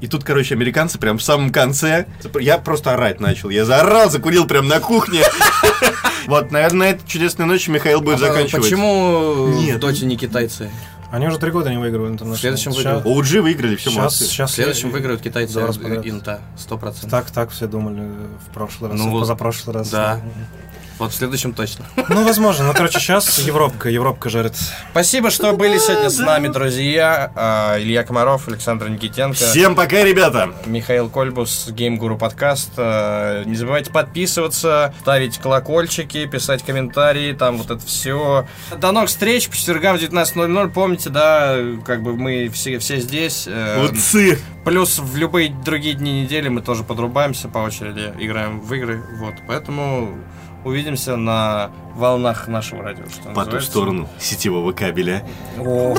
И тут, короче, американцы прям в самом конце. Я просто орать начал. Я заорал, закурил прям на кухне. <laughs> Вот, наверное, на этой чудесной ночи Михаил будет А заканчивать. Почему Нет. в Доте не китайцы? Они уже три года не выигрывают интернешнл. В следующем выиграют. OG выиграли, все Сейчас, молодцы. сейчас В следующем выиграют китайцы э, подряд. инта. Сто процентов. Так, так все думали в прошлый раз, Ну вот. позапрошлый раз. Да. Вот в следующем точно. <laughs> Ну, возможно. Ну, короче, сейчас Европка, Европка жарит. Спасибо, что были сегодня с нами, друзья. А, Илья Комаров, Александр Никитенко. Всем пока, ребята! Михаил Кольбус, Game Guru подкаст. Э, Не забывайте подписываться, ставить колокольчики, писать комментарии, там вот это все. До новых встреч, по четвергам в 19.00. Помните, да, как бы мы все, все здесь. Э, Утцы! Плюс в любые другие дни недели мы тоже подрубаемся по очереди, играем в игры. Вот, поэтому увидимся на волнах нашего радио. Что По ту сторону сетевого кабеля. О.